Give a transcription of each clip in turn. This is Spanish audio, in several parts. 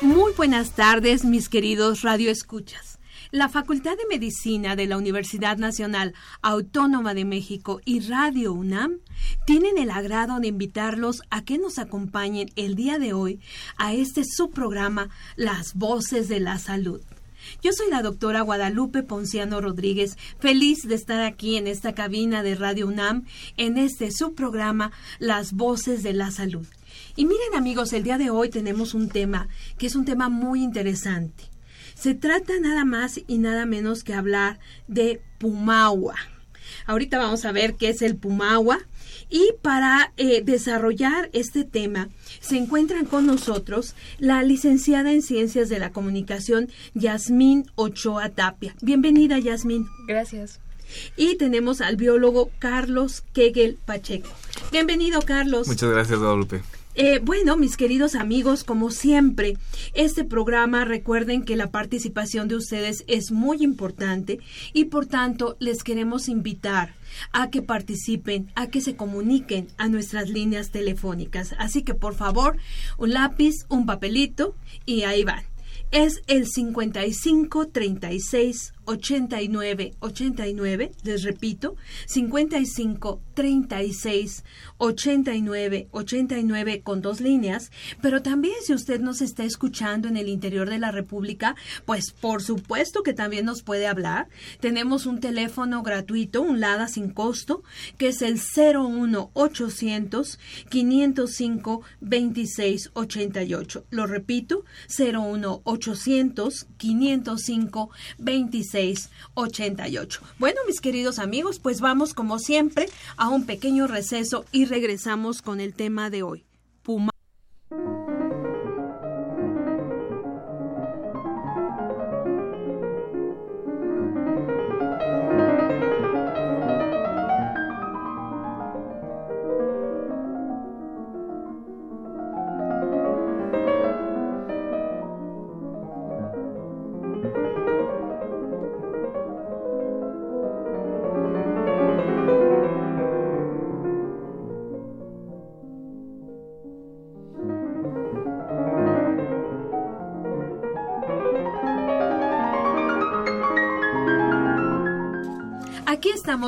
Muy buenas tardes, mis queridos radioescuchas. La Facultad de Medicina de la Universidad Nacional Autónoma de México y Radio UNAM tienen el agrado de invitarlos a que nos acompañen el día de hoy a este subprograma Las Voces de la Salud. Yo soy la doctora Guadalupe Ponciano Rodríguez, feliz de estar aquí en esta cabina de Radio UNAM en este subprograma Las Voces de la Salud. Y miren amigos, el día de hoy tenemos un tema que es un tema muy interesante. Se trata nada más y nada menos que hablar de Pumagua. Ahorita vamos a ver qué es el Pumagua. Y para eh, desarrollar este tema se encuentran con nosotros la licenciada en Ciencias de la Comunicación, Yasmín Ochoa Tapia. Bienvenida, Yasmín. Gracias. Y tenemos al biólogo Carlos Kegel Pacheco. Bienvenido, Carlos. Muchas gracias, Guadalupe. Eh, bueno, mis queridos amigos, como siempre, este programa recuerden que la participación de ustedes es muy importante y por tanto les queremos invitar a que participen, a que se comuniquen a nuestras líneas telefónicas. Así que por favor, un lápiz, un papelito y ahí van. Es el 55 36 89 89, les repito, 55 36 89 89 con dos líneas, pero también si usted nos está escuchando en el interior de la República, pues por supuesto que también nos puede hablar. Tenemos un teléfono gratuito, un LADA sin costo, que es el 01 800 505 26 88. Lo repito, 01 800 505 26 88. Bueno, mis queridos amigos, pues vamos como siempre a un pequeño receso y regresamos con el tema de hoy. Puma.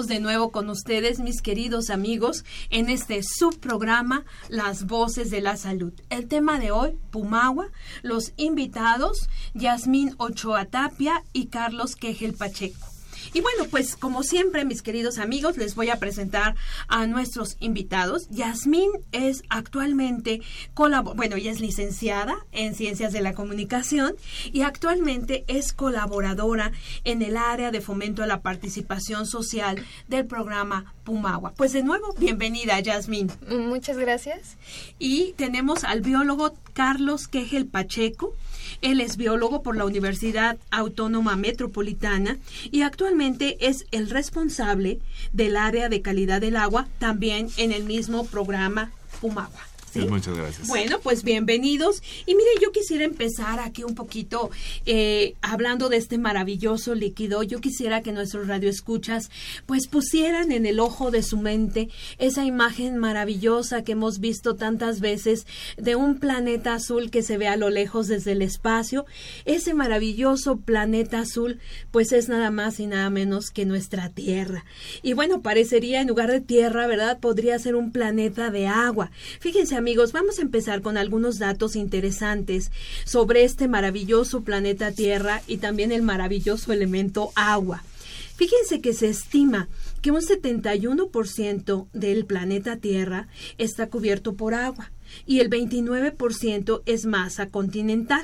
De nuevo con ustedes, mis queridos amigos, en este subprograma Las Voces de la Salud. El tema de hoy, Pumagua, los invitados, Yasmín Ochoa Tapia y Carlos Quejel Pacheco. Y bueno, pues como siempre, mis queridos amigos, les voy a presentar a nuestros invitados. Yasmín es actualmente, bueno, ella es licenciada en Ciencias de la Comunicación y actualmente es colaboradora en el área de fomento a la participación social del programa Pumagua. Pues de nuevo, bienvenida, Yasmín. Muchas gracias. Y tenemos al biólogo Carlos Quejel Pacheco. Él es biólogo por la Universidad Autónoma Metropolitana y actualmente es el responsable del área de calidad del agua también en el mismo programa Pumagua. ¿Sí? Muchas gracias. Bueno, pues bienvenidos. Y mire, yo quisiera empezar aquí un poquito eh, hablando de este maravilloso líquido. Yo quisiera que nuestros radioescuchas pues pusieran en el ojo de su mente esa imagen maravillosa que hemos visto tantas veces de un planeta azul que se ve a lo lejos desde el espacio. Ese maravilloso planeta azul pues es nada más y nada menos que nuestra Tierra. Y bueno, parecería en lugar de tierra, ¿verdad? Podría ser un planeta de agua. Fíjense, amigos, vamos a empezar con algunos datos interesantes sobre este maravilloso planeta Tierra y también el maravilloso elemento agua. Fíjense que se estima que un 71% del planeta Tierra está cubierto por agua. y el 29% es masa continental.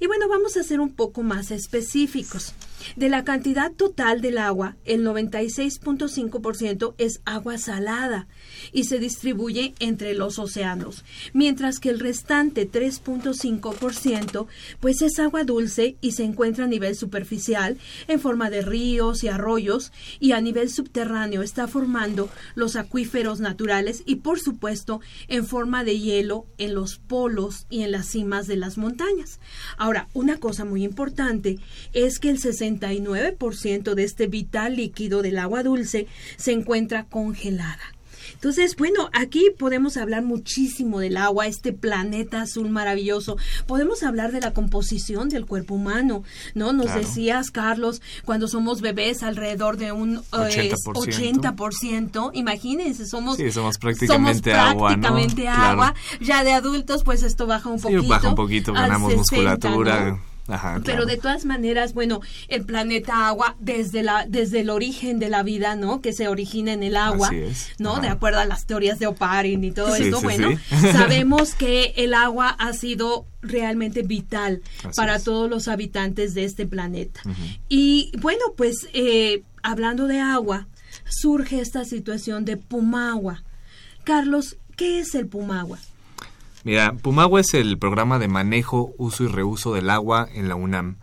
Y bueno, vamos a ser un poco más específicos. De la cantidad total del agua, el 96.5% es agua salada y se distribuye entre los océanos, mientras que el restante 3.5% pues es agua dulce y se encuentra a nivel superficial en forma de ríos y arroyos y a nivel subterráneo está formando los acuíferos naturales y por supuesto en forma de hielo en los polos y en las cimas de las montañas. Ahora, una cosa muy importante es que el 69% de este vital líquido del agua dulce se encuentra congelada. Entonces, bueno, aquí podemos hablar muchísimo del agua, este planeta azul maravilloso. Podemos hablar de la composición del cuerpo humano, ¿no? Nos decías, Carlos, cuando somos bebés alrededor de un 80%. Eh, Imagínense, somos, sí, somos prácticamente agua, prácticamente agua. Ya de adultos, pues esto baja un poquito. baja un poquito, ganamos musculatura. Pero de todas maneras, bueno, el planeta agua desde la desde el origen de la vida, ¿no? Que se origina en el agua, ¿no? De acuerdo a las teorías de Oparin y todo esto, bueno, sabemos que el agua ha sido realmente vital para todos los habitantes de este planeta. Y bueno, pues eh, hablando de agua, surge esta situación de Pumagua. Carlos, ¿qué es el Pumagua? Mira, Pumagua es el programa de manejo, uso y reuso del agua en la UNAM.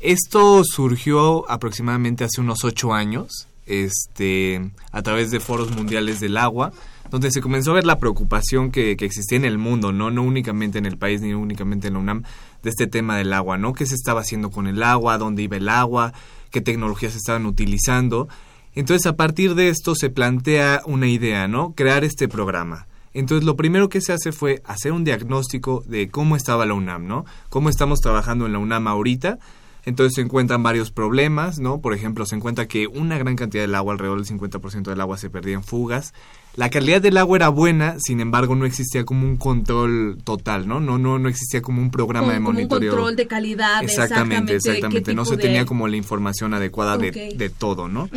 Esto surgió aproximadamente hace unos ocho años, este, a través de foros mundiales del agua, donde se comenzó a ver la preocupación que, que, existía en el mundo, ¿no? No únicamente en el país ni únicamente en la UNAM, de este tema del agua, ¿no? ¿Qué se estaba haciendo con el agua? ¿Dónde iba el agua? ¿Qué tecnologías se estaban utilizando? Entonces, a partir de esto se plantea una idea, ¿no? Crear este programa. Entonces, lo primero que se hace fue hacer un diagnóstico de cómo estaba la UNAM, ¿no? Cómo estamos trabajando en la UNAM ahorita. Entonces se encuentran varios problemas, ¿no? Por ejemplo, se encuentra que una gran cantidad del agua, alrededor del 50% del agua se perdía en fugas. La calidad del agua era buena, sin embargo, no existía como un control total, ¿no? No no no existía como un programa de monitoreo. un control de calidad, exactamente, exactamente. No se tenía como la información adecuada de, de, todo, ¿no?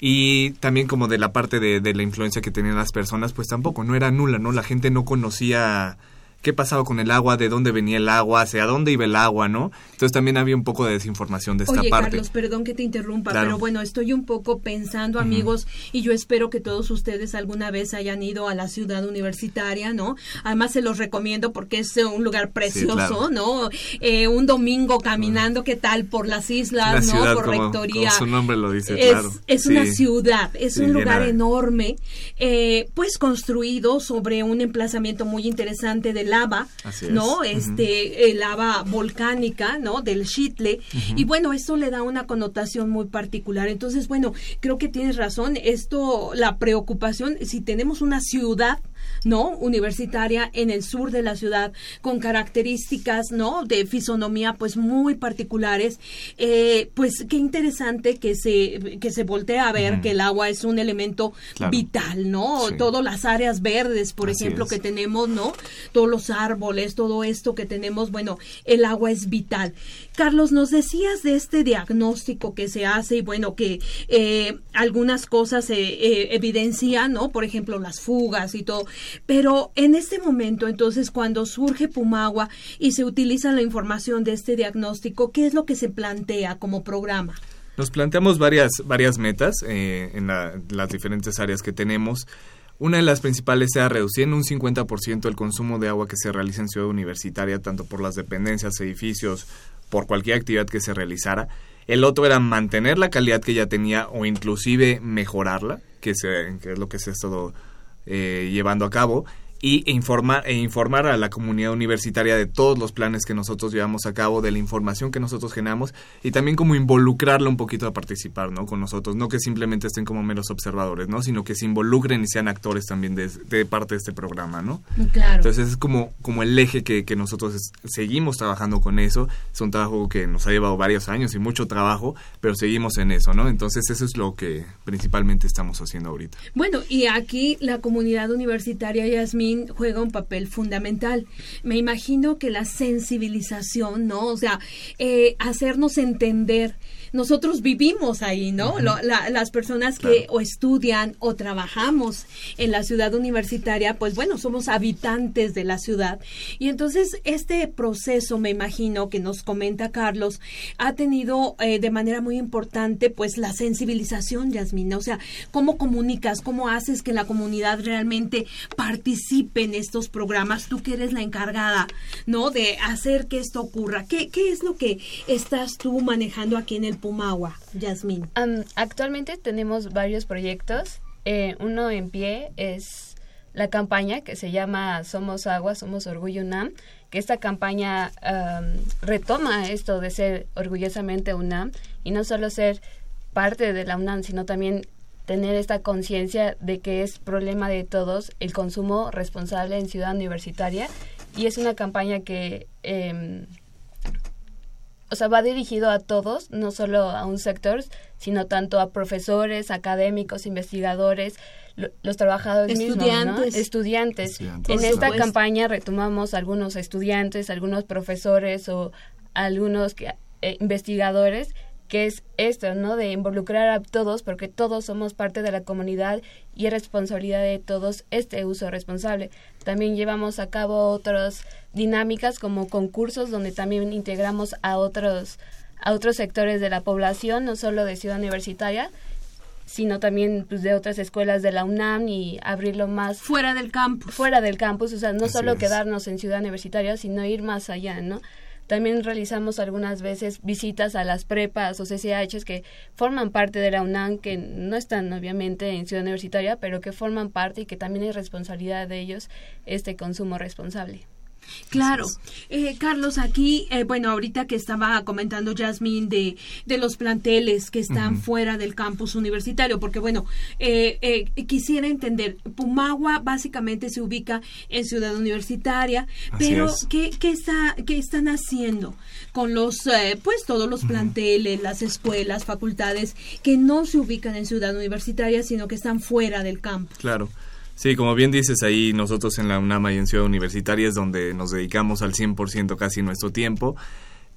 Y también como de la parte de, de la influencia que tenían las personas, pues tampoco, no era nula, ¿no? La gente no conocía qué pasaba con el agua, de dónde venía el agua, hacia dónde iba el agua, ¿no? Entonces también había un poco de desinformación de esta Oye, parte. Carlos, perdón que te interrumpa, pero bueno, estoy un poco pensando, amigos, y yo espero que todos ustedes alguna vez hayan ido a la ciudad universitaria, ¿no? Además se los recomiendo porque es un lugar precioso, ¿no? Eh, un domingo caminando, ¿qué tal? Por las islas, ¿no? por Rectoría. su nombre lo dice, es, claro. Es una ciudad, es un lugar enorme, eh, pues construido sobre un emplazamiento muy interesante del lava, ¿no? Este, lava volcánica, ¿no? Del Chitle. Y bueno, esto le da una connotación muy particular. Entonces, bueno, creo que tienes razón. Esto, la preocupación, si tenemos una ciudad ¿no? Universitaria en el sur de la ciudad con características, ¿no? De fisonomía pues muy particulares. Eh, pues qué interesante que se, que se voltee a ver que el agua es un elemento vital, ¿no? Todas las áreas verdes, por ejemplo, que tenemos, ¿no? Todos los árboles, todo esto que tenemos, bueno, el agua es vital. Carlos, nos decías de este diagnóstico que se hace y bueno, que eh, algunas cosas se eh, evidencian, ¿no? Por ejemplo, las fugas y todo. Pero en este momento, entonces, cuando surge Pumagua y se utiliza la información de este diagnóstico, ¿qué es lo que se plantea como programa? Nos planteamos varias, varias metas eh, en las diferentes áreas que tenemos. Una de las principales era reducir en un 50% el consumo de agua que se realiza en Ciudad Universitaria, tanto por las dependencias, edificios, por cualquier actividad que se realizara. El otro era mantener la calidad que ya tenía o inclusive mejorarla, que, se, es lo que se ha estado eh, llevando a cabo y e informar, e informar a la comunidad universitaria de todos los planes que nosotros llevamos a cabo, de la información que nosotros generamos y también como involucrarla un poquito a participar ¿no? con nosotros, no que simplemente estén como meros observadores, ¿no? sino que se involucren y sean actores también de, parte de este programa. ¿no? Claro. Entonces es como, como el eje que, que nosotros seguimos trabajando con eso, es un trabajo que nos ha llevado varios años y mucho trabajo, pero seguimos en eso, ¿no? Entonces eso es lo que principalmente estamos haciendo ahorita. Bueno, y aquí la comunidad universitaria, Yasmin, Juega un papel fundamental. Me imagino que la sensibilización, ¿no? O sea, eh, hacernos entender nosotros vivimos ahí, ¿no? las personas que o estudian o trabajamos en la ciudad universitaria, pues bueno, somos habitantes de la ciudad. Y entonces este proceso, me imagino, que nos comenta Carlos, ha tenido eh, de manera muy importante pues la sensibilización, Yasmina. O sea, cómo comunicas, cómo haces que la comunidad realmente participe en estos programas. Tú que eres la encargada, ¿no? De hacer que esto ocurra. ¿Qué, qué es lo que estás tú manejando aquí en el Pumagua, Yasmín? actualmente tenemos varios proyectos. Eh, uno en pie es la campaña que se llama Somos Agua, Somos Orgullo UNAM, que esta campaña retoma esto de ser orgullosamente UNAM y no solo ser parte de la UNAM, sino también tener esta conciencia de que es problema de todos el consumo responsable en ciudad universitaria y es una campaña que eh, o sea, va dirigido a todos, no solo a un sector, sino tanto a profesores, académicos, investigadores, los trabajadores estudiantes. estudiantes. En esta campaña retomamos algunos estudiantes, algunos profesores o algunos eh, investigadores que es esto, ¿no? De involucrar a todos, porque todos somos parte de la comunidad y es responsabilidad de todos este uso responsable. También llevamos a cabo otras dinámicas como concursos donde también integramos a otros a otros sectores de la población, no solo de Ciudad Universitaria, sino también pues, de otras escuelas de la UNAM y abrirlo más fuera del campus. Fuera del campus, o sea, no solo quedarnos en Ciudad Universitaria, sino ir más allá, ¿no? También realizamos algunas veces visitas a las prepas o CCHs que forman parte de la UNAM, que no están obviamente en Ciudad Universitaria, pero que forman parte y que también es responsabilidad de ellos este consumo responsable. Claro. Eh, Carlos, aquí, eh, bueno, ahorita que estaba comentando Jasmine de, de los planteles que están fuera del campus universitario, porque bueno, eh, quisiera entender, Pumagua básicamente se ubica en Ciudad Universitaria, pero ¿qué, qué, está, ¿qué están haciendo con los, pues todos los planteles, las escuelas, facultades que no se ubican en Ciudad Universitaria, sino que están fuera del campus? Claro. Sí, como bien dices, ahí nosotros en la UNAMA y en Ciudad Universitaria es donde nos dedicamos al 100% casi nuestro tiempo.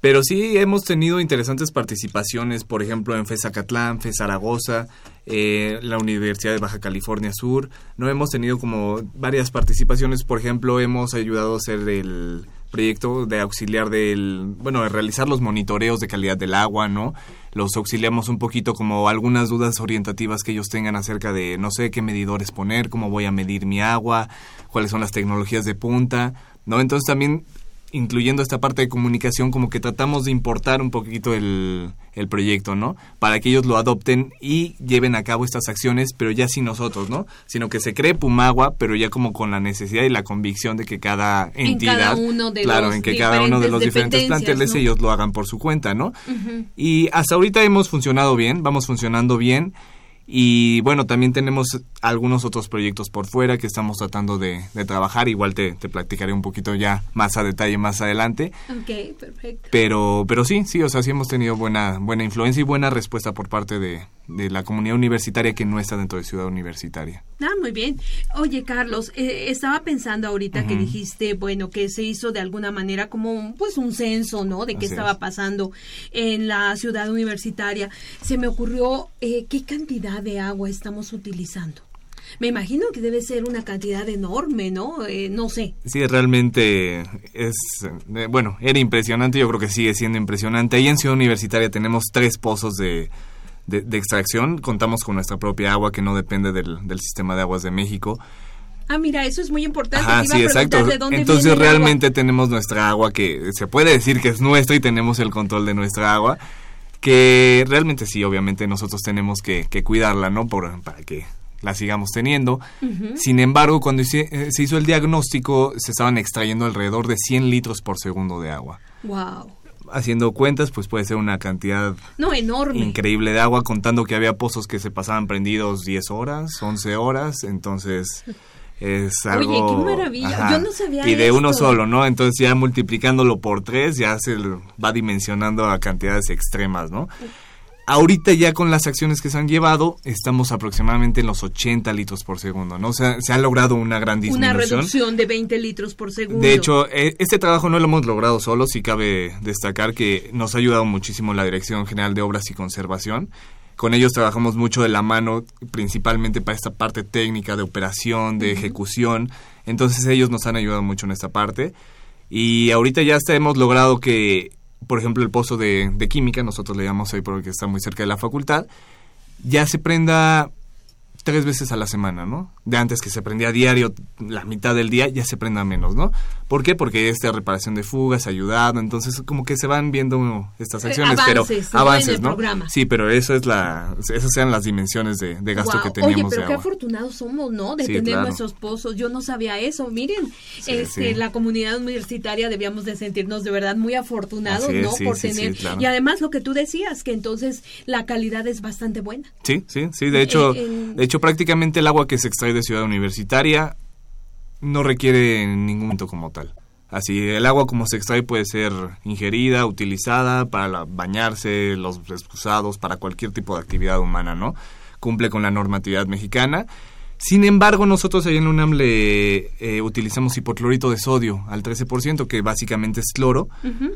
Pero sí hemos tenido interesantes participaciones, por ejemplo, en FESACatlán, FES Zaragoza, eh, la Universidad de Baja California Sur. No hemos tenido como varias participaciones, por ejemplo, hemos ayudado a hacer el proyecto de auxiliar del, bueno, de realizar los monitoreos de calidad del agua, ¿no? Los auxiliamos un poquito como algunas dudas orientativas que ellos tengan acerca de, no sé, qué medidores poner, cómo voy a medir mi agua, cuáles son las tecnologías de punta, ¿no? Entonces también incluyendo esta parte de comunicación, como que tratamos de importar un poquito el, el, proyecto, ¿no? Para que ellos lo adopten y lleven a cabo estas acciones, pero ya sin nosotros, ¿no? Sino que se cree Pumagua, pero ya como con la necesidad y la convicción de que cada entidad, claro, en que cada uno de los diferentes planteles ellos lo hagan por su cuenta, ¿no? Y hasta ahorita hemos funcionado bien, vamos funcionando bien. Y bueno, también tenemos algunos otros proyectos por fuera que estamos tratando de, trabajar. Igual te, te, platicaré un poquito ya más a detalle más adelante. Ok, perfecto. Pero, pero sí, sí, o sea, sí hemos tenido buena, buena influencia y buena respuesta por parte de, de la comunidad universitaria que no está dentro de Ciudad Universitaria. Ah, muy bien. Oye, Carlos, eh, estaba pensando ahorita que dijiste, bueno, que se hizo de alguna manera como un, pues un censo, ¿no? De qué estaba pasando en la ciudad universitaria. Se me ocurrió eh, qué cantidad de agua estamos utilizando. Me imagino que debe ser una cantidad enorme, ¿no? Eh, no sé. Sí, realmente es, bueno, era impresionante, yo creo que sigue siendo impresionante. Ahí en Ciudad Universitaria tenemos tres pozos de, de, extracción. Contamos con nuestra propia agua que no depende del, sistema de aguas de México. Ah, mira, eso es muy importante. Ah, sí, exacto. Entonces realmente tenemos nuestra agua que se puede decir que es nuestra y tenemos el control de nuestra agua, que realmente sí, obviamente nosotros tenemos que, cuidarla, ¿no? Por, para que la sigamos teniendo. Sin embargo, cuando se, se, hizo el diagnóstico, se estaban extrayendo alrededor de 100 litros por segundo de agua. Wow haciendo cuentas, pues puede ser una cantidad no, enorme. increíble de agua, contando que había pozos que se pasaban prendidos 10 horas, 11 horas, entonces es algo... Oye, qué maravilla, yo no sabía Y de uno solo, ¿no? Entonces ya multiplicándolo por tres ya se va dimensionando a cantidades extremas, ¿no? Ahorita ya con las acciones que se han llevado, estamos aproximadamente en los 80 litros por segundo, ¿no? O sea, se ha logrado una gran disminución. Una reducción de 20 litros por segundo. De hecho, e, este trabajo no lo hemos logrado solo, sí cabe destacar que nos ha ayudado muchísimo la Dirección General de Obras y Conservación. Con ellos trabajamos mucho de la mano, principalmente para esta parte técnica de operación, de ejecución. Entonces ellos nos han ayudado mucho en esta parte. Y ahorita ya hasta hemos logrado que por ejemplo, el pozo de, química, nosotros le llamamos ahí porque está muy cerca de la facultad, ya se prenda tres veces a la semana, ¿no? De antes que se prendía a diario la mitad del día, ya se prenda menos, ¿no? ¿Por qué? Porque esta reparación de fugas ha ayudado, entonces como que se van viendo estas eh, acciones, avances, pero avances, ¿no? Sí, pero eso es la, esas sean las dimensiones de, gasto que teníamos. Oye, pero qué afortunados somos, ¿no? De tener nuestros pozos. Yo no sabía eso. Miren, este, la comunidad universitaria debíamos de sentirnos de verdad muy afortunados, ¿no? Por tener y además lo que tú decías que entonces la calidad es bastante buena. Sí, sí, sí. De hecho, de hecho prácticamente el agua que se extrae de Ciudad Universitaria no requiere ningún momento como tal. Así, el agua como se extrae puede ser ingerida, utilizada para bañarse, los excusados, para cualquier tipo de actividad humana, ¿no? Cumple con la normatividad mexicana sin embargo, nosotros ahí en UNAM le eh, utilizamos hipoclorito de sodio al 13%, que básicamente es cloro,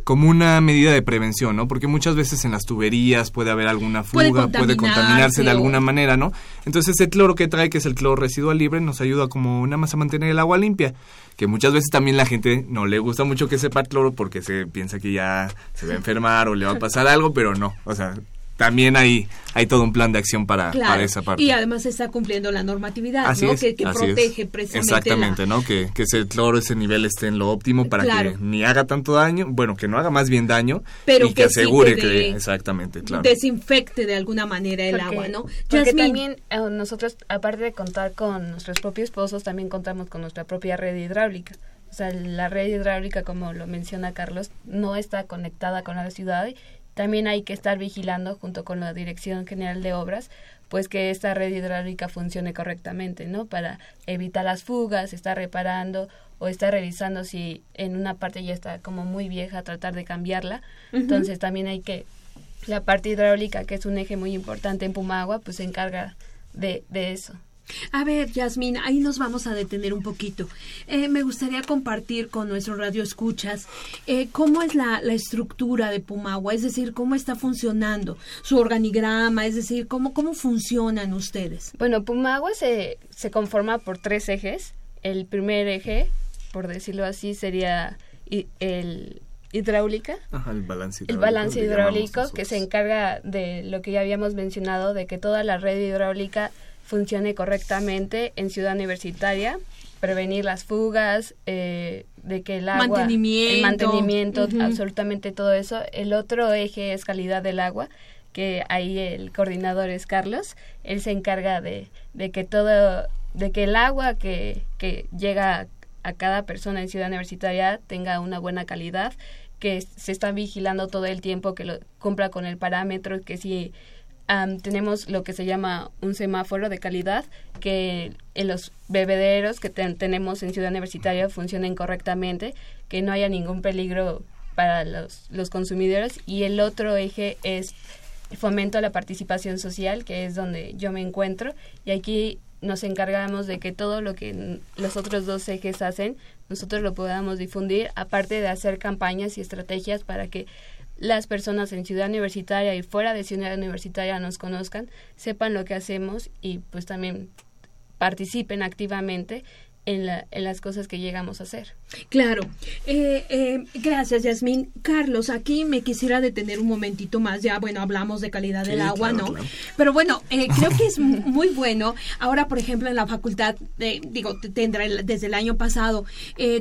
como una medida de prevención, ¿no? Porque muchas veces en las tuberías puede haber alguna fuga, puede, contaminarse de alguna manera, ¿no? Entonces ese cloro que trae, que es el cloro residual libre, nos ayuda como nada más a mantener el agua limpia. Que muchas veces también la gente no le gusta mucho que sepa cloro porque se piensa que ya se va a enfermar o le va a pasar algo, pero no. O sea, también hay, hay todo un plan de acción para, para esa parte. Y además se está cumpliendo la normatividad, ¿no? que, protege precisamente. Exactamente, ¿no? Que, que ese cloro, ese nivel esté en lo óptimo para que ni haga tanto daño, bueno, que no haga más bien daño Pero y que, asegure que, exactamente, claro. Desinfecte de alguna manera el agua, ¿no? Porque también eh, nosotros, aparte de contar con nuestros propios pozos, también contamos con nuestra propia red hidráulica. O sea, la red hidráulica, como lo menciona Carlos, no está conectada con la ciudad también hay que estar vigilando junto con la Dirección General de Obras pues que esta red hidráulica funcione correctamente, ¿no? Para evitar las fugas, estar reparando o estar revisando si en una parte ya está como muy vieja, tratar de cambiarla. Entonces también hay que, la parte hidráulica, que es un eje muy importante en Pumagua, pues se encarga de, de eso. A ver, Yasmín, ahí nos vamos a detener un poquito. Eh, me gustaría compartir con nuestro radio escuchas eh, cómo es la, estructura de Pumagua, es decir, cómo está funcionando su organigrama, es decir, cómo, cómo funcionan ustedes. Bueno, Pumagua se, se conforma por tres ejes. El primer eje, por decirlo así, sería el hidráulica. el balance hidráulico. El balance hidráulico que se encarga de lo que ya habíamos mencionado, de que toda la red hidráulica funcione correctamente en Ciudad Universitaria, prevenir las fugas, eh, de que el agua, mantenimiento. el mantenimiento, absolutamente todo eso. El otro eje es calidad del agua, que ahí el coordinador es Carlos. Él se encarga de, de que todo, de que el agua que, que llega a cada persona en Ciudad Universitaria tenga una buena calidad, que se está vigilando todo el tiempo, que lo cumpla con el parámetro, que si tenemos lo que se llama un semáforo de calidad, que los bebederos que tenemos en Ciudad Universitaria funcionen correctamente, que no haya ningún peligro para los, los consumidores. Y el otro eje es fomento a la participación social, que es donde yo me encuentro. Y aquí nos encargamos de que todo lo que los otros dos ejes hacen, nosotros lo podamos difundir, aparte de hacer campañas y estrategias para que las personas en Ciudad Universitaria y fuera de Ciudad Universitaria nos conozcan, sepan lo que hacemos y pues también participen activamente en, las cosas que llegamos a hacer. Claro. Eh, eh, gracias, Yasmín. Carlos, aquí me quisiera detener un momentito más. Ya, bueno, hablamos de calidad del agua, ¿no? Pero bueno, eh, creo que es muy bueno. Ahora, por ejemplo, en la facultad, digo, tendrá desde el año pasado,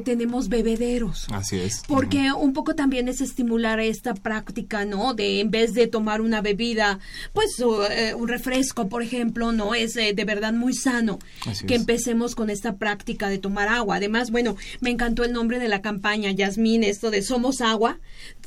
tenemos bebederos. Así es. Porque un poco también es estimular esta práctica, ¿no? De en vez de tomar una bebida, pues un refresco, por ejemplo, ¿no? Es de verdad muy sano que empecemos con esta práctica de tomar agua. Además, bueno, me encantó el nombre de la campaña, Yasmín, esto de Somos Agua.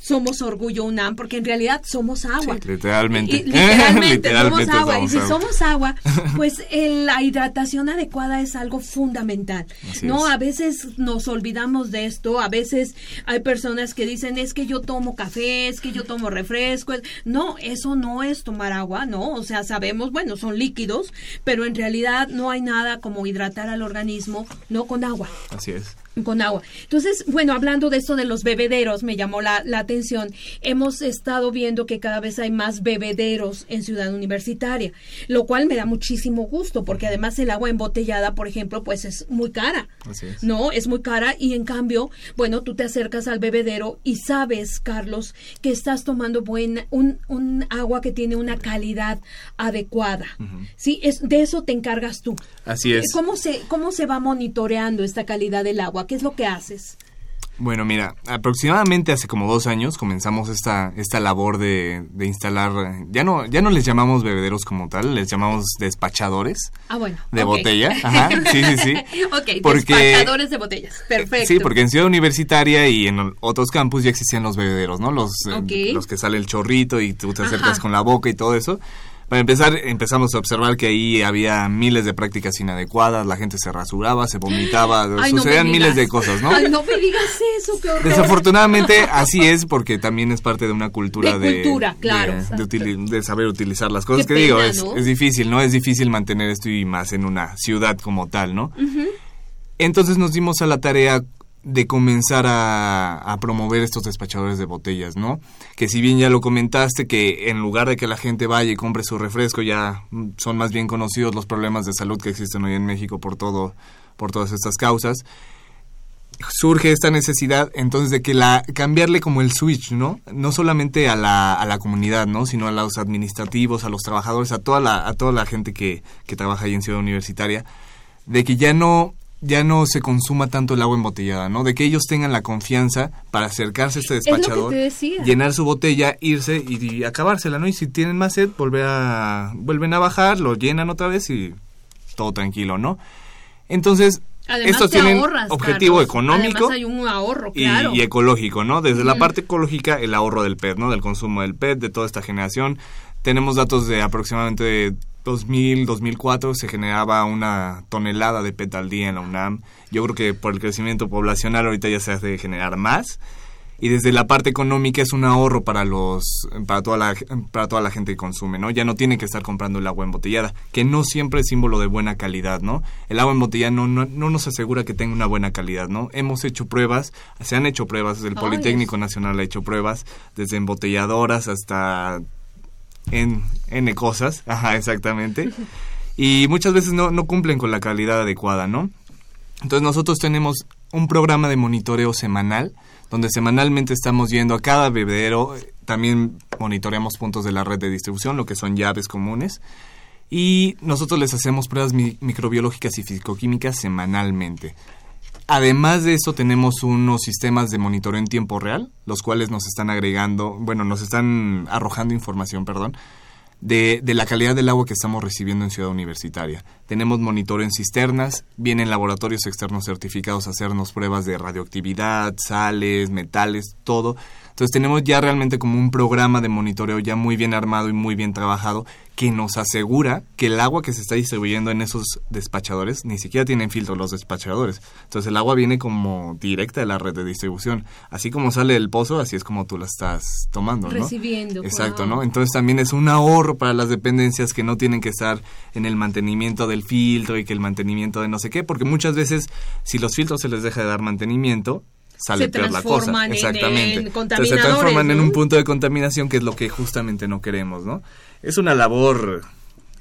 Somos orgullo UNAM, porque en realidad somos agua. literalmente. Y- literalmente, Literalmente somos agua. somos y si agua. somos agua, pues eh, la hidratación adecuada es algo fundamental. Así no, es. a veces nos olvidamos de esto, a veces hay personas que dicen es que yo tomo café, es que yo tomo refresco. es-". No, eso no es tomar agua, no. O sea, sabemos, bueno, son líquidos, pero en realidad no hay nada como hidratar al organismo, no con agua Así es. Con agua. Entonces, bueno, hablando de esto de los bebederos, me llamó la, la atención. Hemos estado viendo que cada vez hay más bebederos en Ciudad Universitaria, lo cual me da muchísimo gusto, porque además el agua embotellada, por ejemplo, pues es muy cara. Así es. No, es muy cara y en cambio, bueno, tú te acercas al bebedero y sabes, Carlos, que estás tomando buena, un, un agua que tiene una calidad adecuada. Sí, es, de eso te encargas tú. Así es. ¿Cómo se, ¿Cómo se va monitoreando esta calidad del agua? ¿Qué es lo que haces? Bueno, mira, aproximadamente hace como dos años comenzamos esta, esta labor de, de instalar, ya no, ya no les llamamos bebederos como tal, les llamamos despachadores Ah, bueno. de botella. Ajá, sí, sí, sí. ok, Porque- despachadores de botellas. Perfecto. Sí, porque en Ciudad Universitaria y en otros campus ya existían los bebederos, ¿no? Los, los que sale el chorrito y tú te acercas Ajá. con la boca y todo eso. Para empezar, empezamos a observar que ahí había miles de prácticas inadecuadas, la gente se rasuraba, se vomitaba, Ay, no me sucedían miles de cosas, ¿no? Ay, no me digas eso, qué horror. Desafortunadamente así es porque también es parte de una cultura De de, cultura, claro. de, de utili- de saber utilizar las cosas Qué que digo es, ¿no? es difícil no es difícil mantener esto y más en una ciudad como tal no entonces nos dimos a la tarea de comenzar a, a promover estos despachadores de botellas, ¿no? Que si bien ya lo comentaste, que en lugar de que la gente vaya y compre su refresco, ya son más bien conocidos los problemas de salud que existen hoy en México por todo, por todas estas causas surge esta necesidad entonces de que la cambiarle como el switch, ¿no? No solamente a la, a la comunidad, ¿no? Sino a los administrativos, a los trabajadores, a toda la, a toda la gente que, que trabaja ahí en Ciudad Universitaria, de que ya no ya no se consuma tanto el agua embotellada, ¿no? De que ellos tengan la confianza para acercarse a este despachador, llenar su botella, irse y, y acabársela, ¿no? Y si tienen más sed, volver a, vuelven a bajar, lo llenan otra vez y todo tranquilo, ¿no? Entonces, Además, tienen ahorras, objetivo Carlos. económico Además hay un ahorro, y, claro. y ecológico, ¿no? Desde la parte ecológica, el ahorro del PET, ¿no? Del consumo del PET, de toda esta generación. Tenemos datos de aproximadamente 2000, 2004, se generaba una tonelada de PET al día en la UNAM. Yo creo que por el crecimiento poblacional ahorita ya se hace generar más. Y desde la parte económica es un ahorro para los para toda la para toda la gente que consume, ¿no? Ya no tienen que estar comprando el agua embotellada, que no siempre es símbolo de buena calidad, ¿no? El agua embotellada no, no, no nos asegura que tenga una buena calidad, ¿no? Hemos hecho pruebas, se han hecho pruebas, el Politécnico Nacional ha hecho pruebas, desde embotelladoras hasta en N cosas, ajá, exactamente. Y muchas veces no, no cumplen con la calidad adecuada, ¿no? Entonces nosotros tenemos un programa de monitoreo semanal, donde semanalmente estamos yendo a cada bebedero, también monitoreamos puntos de la red de distribución, lo que son llaves comunes, y nosotros les hacemos pruebas mi- microbiológicas y fisicoquímicas semanalmente. Además de eso, tenemos unos sistemas de monitoreo en tiempo real, los cuales nos están agregando, bueno, nos están arrojando información, perdón, de, de la calidad del agua que estamos recibiendo en Ciudad Universitaria. Tenemos monitoreo en cisternas, vienen laboratorios externos certificados a hacernos pruebas de radioactividad, sales, metales, todo. Entonces tenemos ya realmente como un programa de monitoreo ya muy bien armado y muy bien trabajado que nos asegura que el agua que se está distribuyendo en esos despachadores ni siquiera tienen filtro los despachadores. Entonces el agua viene como directa de la red de distribución. Así como sale del pozo, así es como tú la estás tomando, ¿no? Recibiendo, Exacto, wow. ¿no? Entonces también es un ahorro para las dependencias que no tienen que estar en el mantenimiento del filtro y que el mantenimiento de no sé qué, porque muchas veces si los filtros se les deja de dar mantenimiento, sale Se peor la cosa. en- Exactamente. en Entonces se transforman en un punto de contaminación que es lo que justamente no queremos, ¿no? Es una labor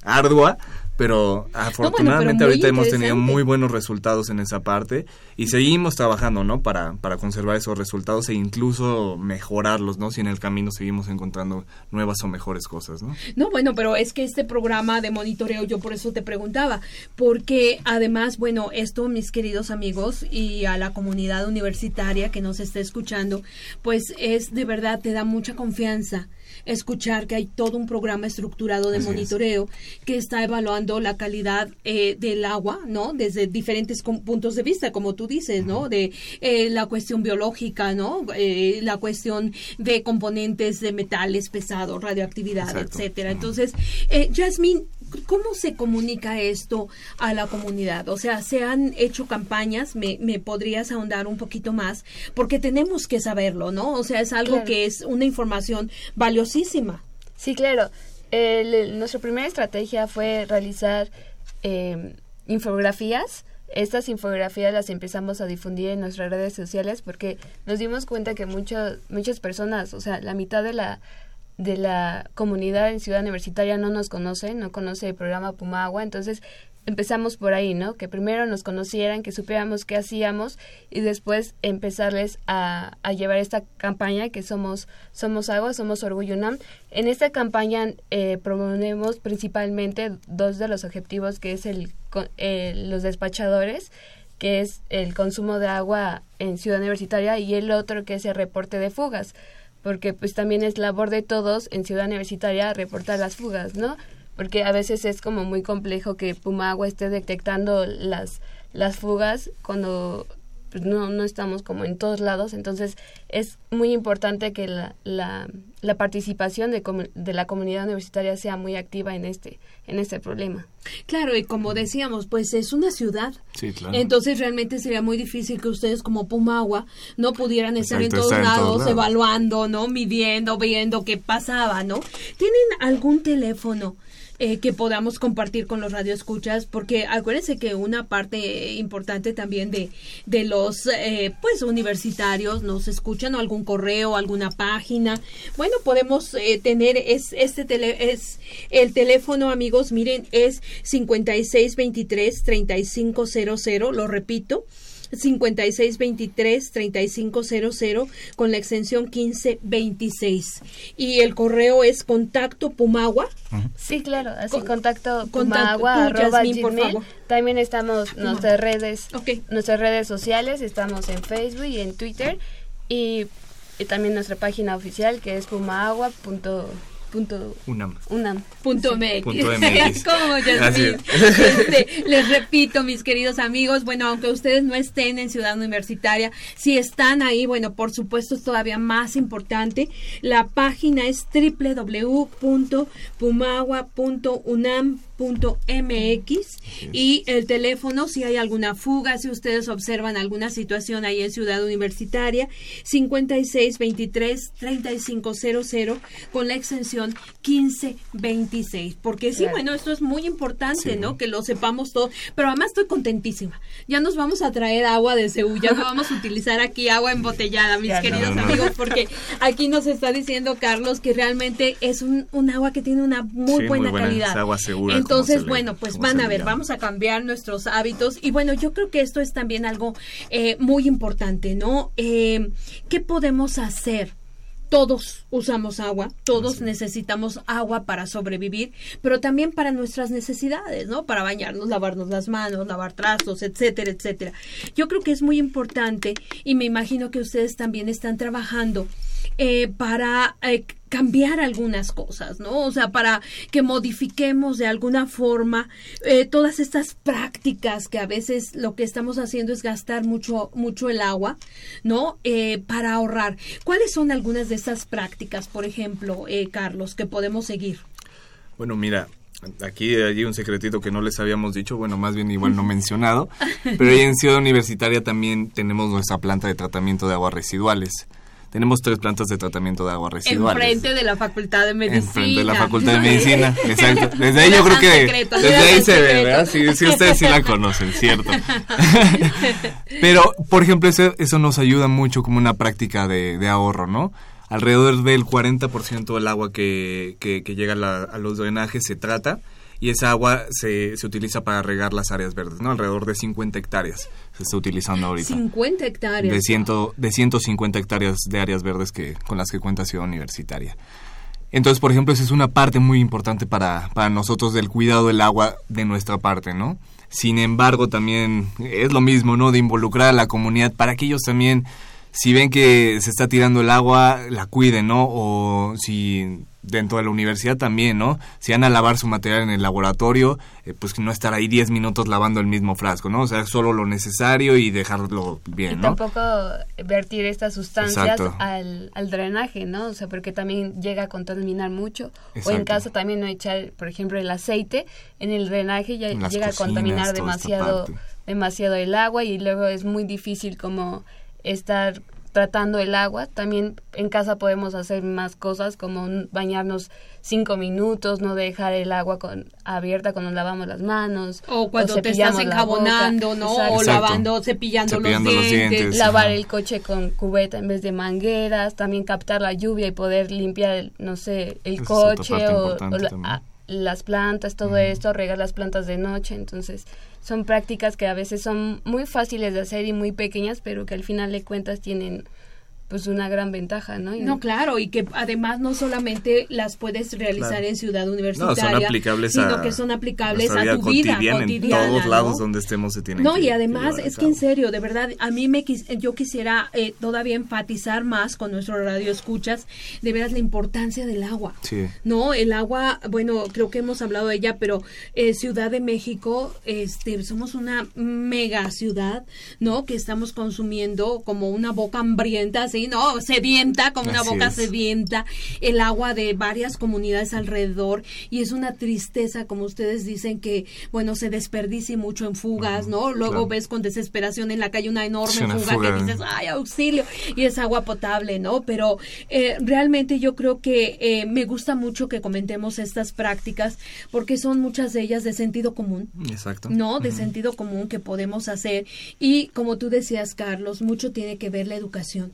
ardua, pero afortunadamente ahorita hemos tenido muy buenos resultados en esa parte y seguimos trabajando, ¿no? Para, para conservar esos resultados e incluso mejorarlos, ¿no? Si en el camino seguimos encontrando nuevas o mejores cosas, ¿no? No, bueno, pero es que este programa de monitoreo, yo por eso te preguntaba, porque además, bueno, esto, mis queridos amigos y a la comunidad universitaria que nos está escuchando, pues es de verdad, te da mucha confianza escuchar que hay todo un programa estructurado de Así es. monitoreo que está evaluando la calidad eh, del agua, ¿no? Desde diferentes puntos de vista, como tú dices, ¿no? De eh, la cuestión biológica, ¿no? Eh, la cuestión de componentes de metales pesados, radioactividad, etcétera. Entonces, eh, Jasmine, ¿Cómo se comunica esto a la comunidad? O sea, se han hecho campañas, me, me podrías ahondar un poquito más, porque tenemos que saberlo, ¿no? O sea, es algo que es una información valiosísima. Sí, claro. nuestra primera estrategia fue realizar eh, infografías. Estas infografías las empezamos a difundir en nuestras redes sociales porque nos dimos cuenta que muchas muchas personas, o sea, la mitad de la de la comunidad en Ciudad Universitaria no nos conoce, no conoce el programa Pumagua, entonces empezamos por ahí, ¿no? Que primero nos conocieran, que supiéramos qué hacíamos y después empezarles a, a llevar esta campaña que somos Somos Agua, Somos Orgullo UNAM. En esta campaña eh, promovemos principalmente dos de los objetivos que es el, los despachadores, que es el consumo de agua en Ciudad Universitaria y el otro que es el reporte de fugas, porque pues también es labor de todos en Ciudad Universitaria reportar las fugas, ¿no? porque a veces es como muy complejo que Pumagua esté detectando las, las fugas cuando pues, no, no estamos como en todos lados, entonces es muy importante que la, la, la participación de, de, la comunidad universitaria sea muy activa en este, en este problema. Claro, y como decíamos, pues es una ciudad. Sí, claro. Entonces realmente sería muy difícil que ustedes como Pumagua no pudieran estar, en, todos lados, evaluando, ¿no? Midiendo, viendo qué pasaba, ¿no? ¿Tienen algún teléfono? Eh, que podamos compartir con los radioescuchas, porque acuérdense que una parte importante también de, de los eh, pues universitarios nos escuchan o algún correo, alguna página. Bueno, podemos eh, tener es este tele, es el teléfono, amigos, miren, es 5623 3500, lo repito. 5623-3500 con la extensión 1526. Y el correo es contacto pumagua. Sí, claro, así contacto pumagua arroba También estamos en nuestras redes, nuestras redes sociales, estamos en Facebook y en Twitter y, y también nuestra página oficial que es pumagua.com Punto UNAM. UNAM. Punto MX. este, les repito, mis queridos amigos, bueno, aunque ustedes no estén en Ciudad Universitaria, si están ahí, bueno, por supuesto es todavía más importante. La página es www.pumagua.unam mx y el teléfono si hay alguna fuga, si ustedes observan alguna situación ahí en Ciudad Universitaria, 5623-3500 con la extensión 1526. Porque sí, bueno, esto es muy importante, ¿no? Que lo sepamos todo. Pero además estoy contentísima. Ya nos vamos a traer agua de Seúl, ya no vamos a utilizar aquí agua embotellada, mis queridos amigos, porque aquí nos está diciendo Carlos que realmente es un, agua que tiene una muy, buena, calidad. agua segura. Entonces, bueno, pues van a ver, vamos a cambiar nuestros hábitos y bueno, yo creo que esto es también algo eh, muy importante, ¿no? Eh, ¿Qué podemos hacer? Todos usamos agua, todos necesitamos agua para sobrevivir, pero también para nuestras necesidades, ¿no? Para bañarnos, lavarnos las manos, lavar trastos, etcétera, etcétera. Yo creo que es muy importante y me imagino que ustedes también están trabajando eh, para eh, cambiar algunas cosas, ¿no? O sea, para que modifiquemos de alguna forma eh, todas estas prácticas que a veces lo que estamos haciendo es gastar mucho, mucho el agua, ¿no? para ahorrar. ¿Cuáles son algunas de esas prácticas, por ejemplo, Carlos, que podemos seguir? Bueno, mira, aquí hay un secretito que no les habíamos dicho, bueno, más bien igual no mencionado, pero ahí en Ciudad Universitaria también tenemos nuestra planta de tratamiento de aguas residuales tenemos tres plantas de tratamiento de agua residuales. Enfrente de la Facultad de Medicina. Enfrente de la Facultad de Medicina, exacto. Desde ahí yo creo que... desde ahí se ve, ¿verdad? Sí, ustedes sí la conocen, cierto. Pero, por ejemplo, eso, eso nos ayuda mucho como una práctica de, de ahorro, ¿no? Alrededor del 40% del agua que, que, que llega a los drenajes se trata y esa agua se, se utiliza para regar las áreas verdes, ¿no? Alrededor de 50 hectáreas se está utilizando ahorita. 50 hectáreas. De, ciento, de 150 hectáreas de áreas verdes que, con las que cuenta Ciudad Universitaria. Entonces, por ejemplo, esa es una parte muy importante para, para nosotros del cuidado del agua de nuestra parte, ¿no? Sin embargo, también es lo mismo, ¿no? De involucrar a la comunidad para que ellos también si ven que se está tirando el agua, la cuiden, ¿no? O si dentro de la universidad también, ¿no? Si van a lavar su material en el laboratorio, eh, pues no estar ahí 10 minutos lavando el mismo frasco, ¿no? O sea, solo lo necesario y dejarlo bien, y ¿no? tampoco vertir estas sustancias al, al, drenaje, ¿no? O sea, porque también llega a contaminar mucho. O en casa también no echar, por ejemplo, el aceite en el drenaje ya llega a contaminar demasiado demasiado el agua y luego es muy difícil como estar tratando el agua. También en casa podemos hacer más cosas como bañarnos cinco minutos, no dejar el agua con, abierta cuando lavamos las manos. O cuando te estás enjabonando, ¿no? O lavando, cepillando, los, dientes. Lavar el coche con cubeta en vez de mangueras. También captar la lluvia y poder limpiar, no sé, el coche o, las plantas, todo esto, regar las plantas de noche. Entonces, son prácticas que a veces son muy fáciles de hacer y muy pequeñas, pero que al final de cuentas tienen pues una gran ventaja, ¿no? no, claro, y que además no solamente las puedes realizar en ciudad universitaria, sino que son aplicables a tu vida cotidiana. En todos lados donde estemos se tienen No, y además es que en serio, de verdad, a mí me yo quisiera eh, todavía enfatizar más con nuestro radio escuchas, de veras la importancia del agua. Sí. No, el agua, bueno, creo que hemos hablado de ella, pero eh, Ciudad de México, este, somos una mega ciudad, ¿no? Que estamos consumiendo como una boca hambrienta, así ¿no? Sedienta, como una boca sedienta, el agua de varias comunidades alrededor y es una tristeza, como ustedes dicen, que, bueno, se desperdicie mucho en fugas, ¿no? Luego ves con desesperación en la calle una enorme fuga, que dices, ay, auxilio, y es agua potable, ¿no? Pero eh, realmente yo creo que eh, me gusta mucho que comentemos estas prácticas porque son muchas de ellas de sentido común. Exacto. ¿No? De sentido común que podemos hacer y como tú decías, Carlos, mucho tiene que ver la educación.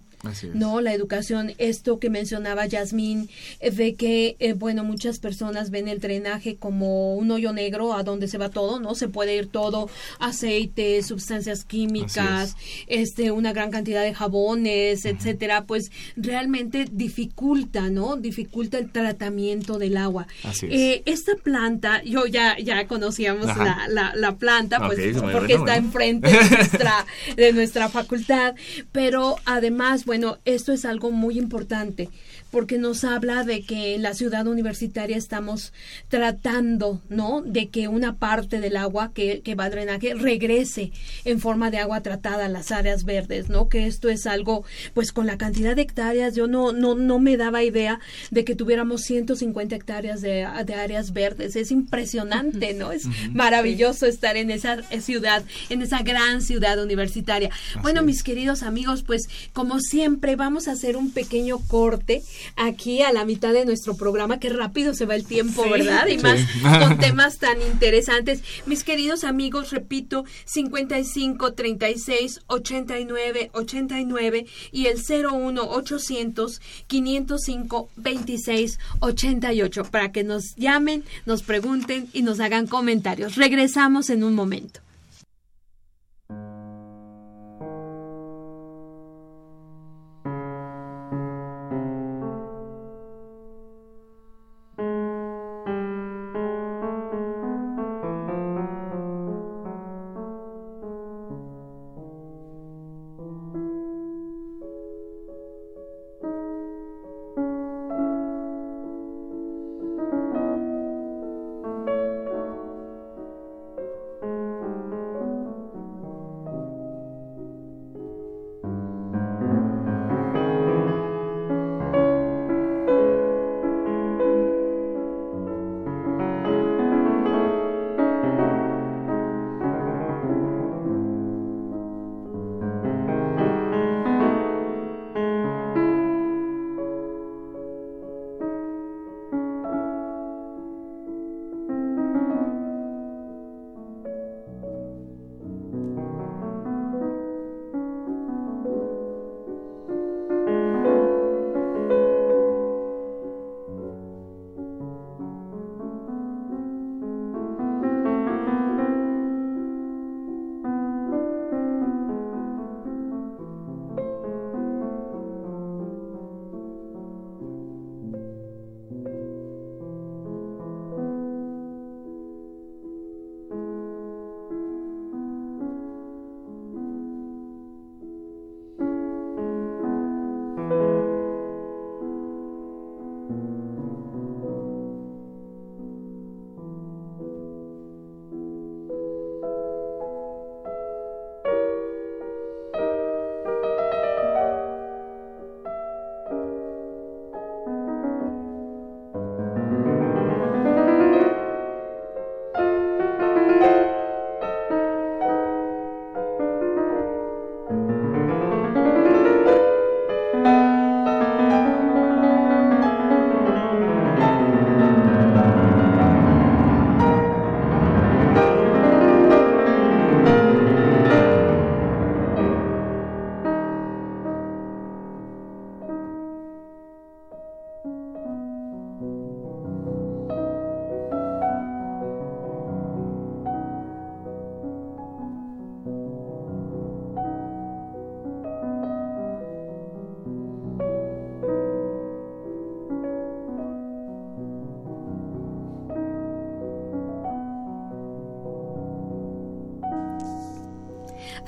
No, la educación, esto que mencionaba Yasmín, eh, de que, eh, bueno, muchas personas ven el drenaje como un hoyo negro a donde se va todo, ¿no? Se puede ir todo, aceite, sustancias químicas, este, una gran cantidad de jabones, etcétera, pues realmente dificulta, ¿no? Dificulta el tratamiento del agua. Eh, esta planta, yo ya, ya conocíamos la, la, planta, pues, porque está enfrente de nuestra, de nuestra facultad, pero además, bueno, bueno, esto es algo muy importante porque nos habla de que en la ciudad universitaria estamos tratando, ¿no? De que una parte del agua que, que va a drenaje regrese en forma de agua tratada a las áreas verdes, ¿no? Que esto es algo, pues con la cantidad de hectáreas, yo no, no, no me daba idea de que tuviéramos 150 hectáreas de, de áreas verdes. Es impresionante, ¿no? Es maravilloso estar en esa ciudad, en esa gran ciudad universitaria. bueno, mis queridos amigos, pues como siempre vamos a hacer un pequeño corte aquí a la mitad de nuestro programa. Qué rápido se va el tiempo, ¿verdad? Y más con temas tan interesantes. Mis queridos amigos, repito, 55 36 89 89 y el 01 800 505 26 88 para que nos llamen, nos pregunten y nos hagan comentarios. Regresamos en un momento.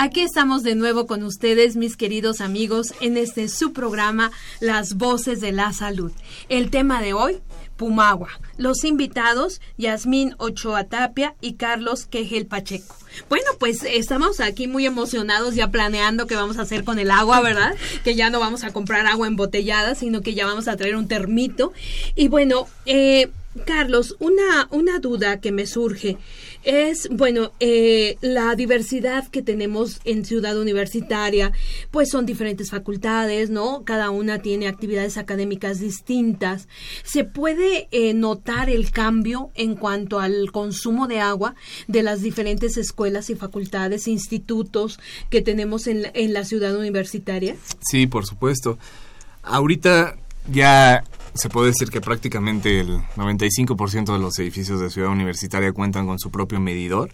Aquí estamos de nuevo con ustedes, mis queridos amigos, en este su programa Las Voces de la Salud. El tema de hoy, Pumagua. Los invitados, Yasmín Ochoa Tapia y Carlos Quejel Pacheco. Bueno, pues estamos aquí muy emocionados ya planeando qué vamos a hacer con el agua, ¿verdad? Que ya no vamos a comprar agua embotellada, sino que ya vamos a traer un termito. Y bueno, eh, Carlos, una, una duda que me surge es, bueno, eh, la diversidad que tenemos en Ciudad Universitaria, pues son diferentes facultades, ¿no? Cada una tiene actividades académicas distintas. ¿Se puede eh, notar el cambio en cuanto al consumo de agua de las diferentes escuelas y facultades, institutos que tenemos en, en la Ciudad Universitaria? Sí, por supuesto. Ahorita ya se puede decir que prácticamente el 95% de los edificios de Ciudad Universitaria cuentan con su propio medidor.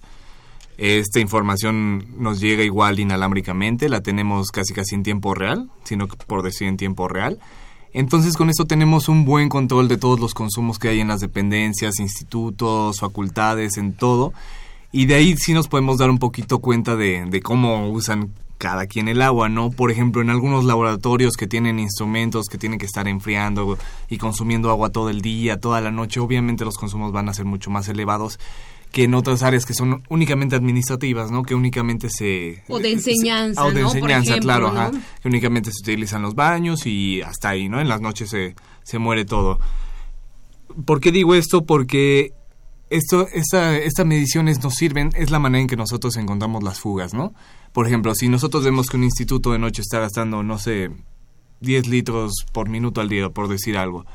Esta información nos llega igual inalámbricamente, la tenemos casi casi en tiempo real, sino por decir en tiempo real. Entonces con esto tenemos un buen control de todos los consumos que hay en las dependencias, institutos, facultades, en todo. Y de ahí sí nos podemos dar un poquito cuenta de cómo usan cada quien el agua, ¿no? Por ejemplo, en algunos laboratorios que tienen instrumentos que tienen que estar enfriando y consumiendo agua todo el día, toda la noche, obviamente los consumos van a ser mucho más elevados que en otras áreas que son únicamente administrativas, ¿no? Que únicamente se... O de enseñanza, o de ¿no? enseñanza, ejemplo, claro, ¿no? ajá. Que únicamente se utilizan los baños y hasta ahí, ¿no? En las noches se, se muere todo. ¿Por qué digo esto? Porque esto, esta, estas mediciones nos sirven, es la manera en que nosotros encontramos las fugas, ¿no? Por ejemplo, si nosotros vemos que un instituto de noche está gastando, no sé, 10 litros por minuto al día, por decir algo,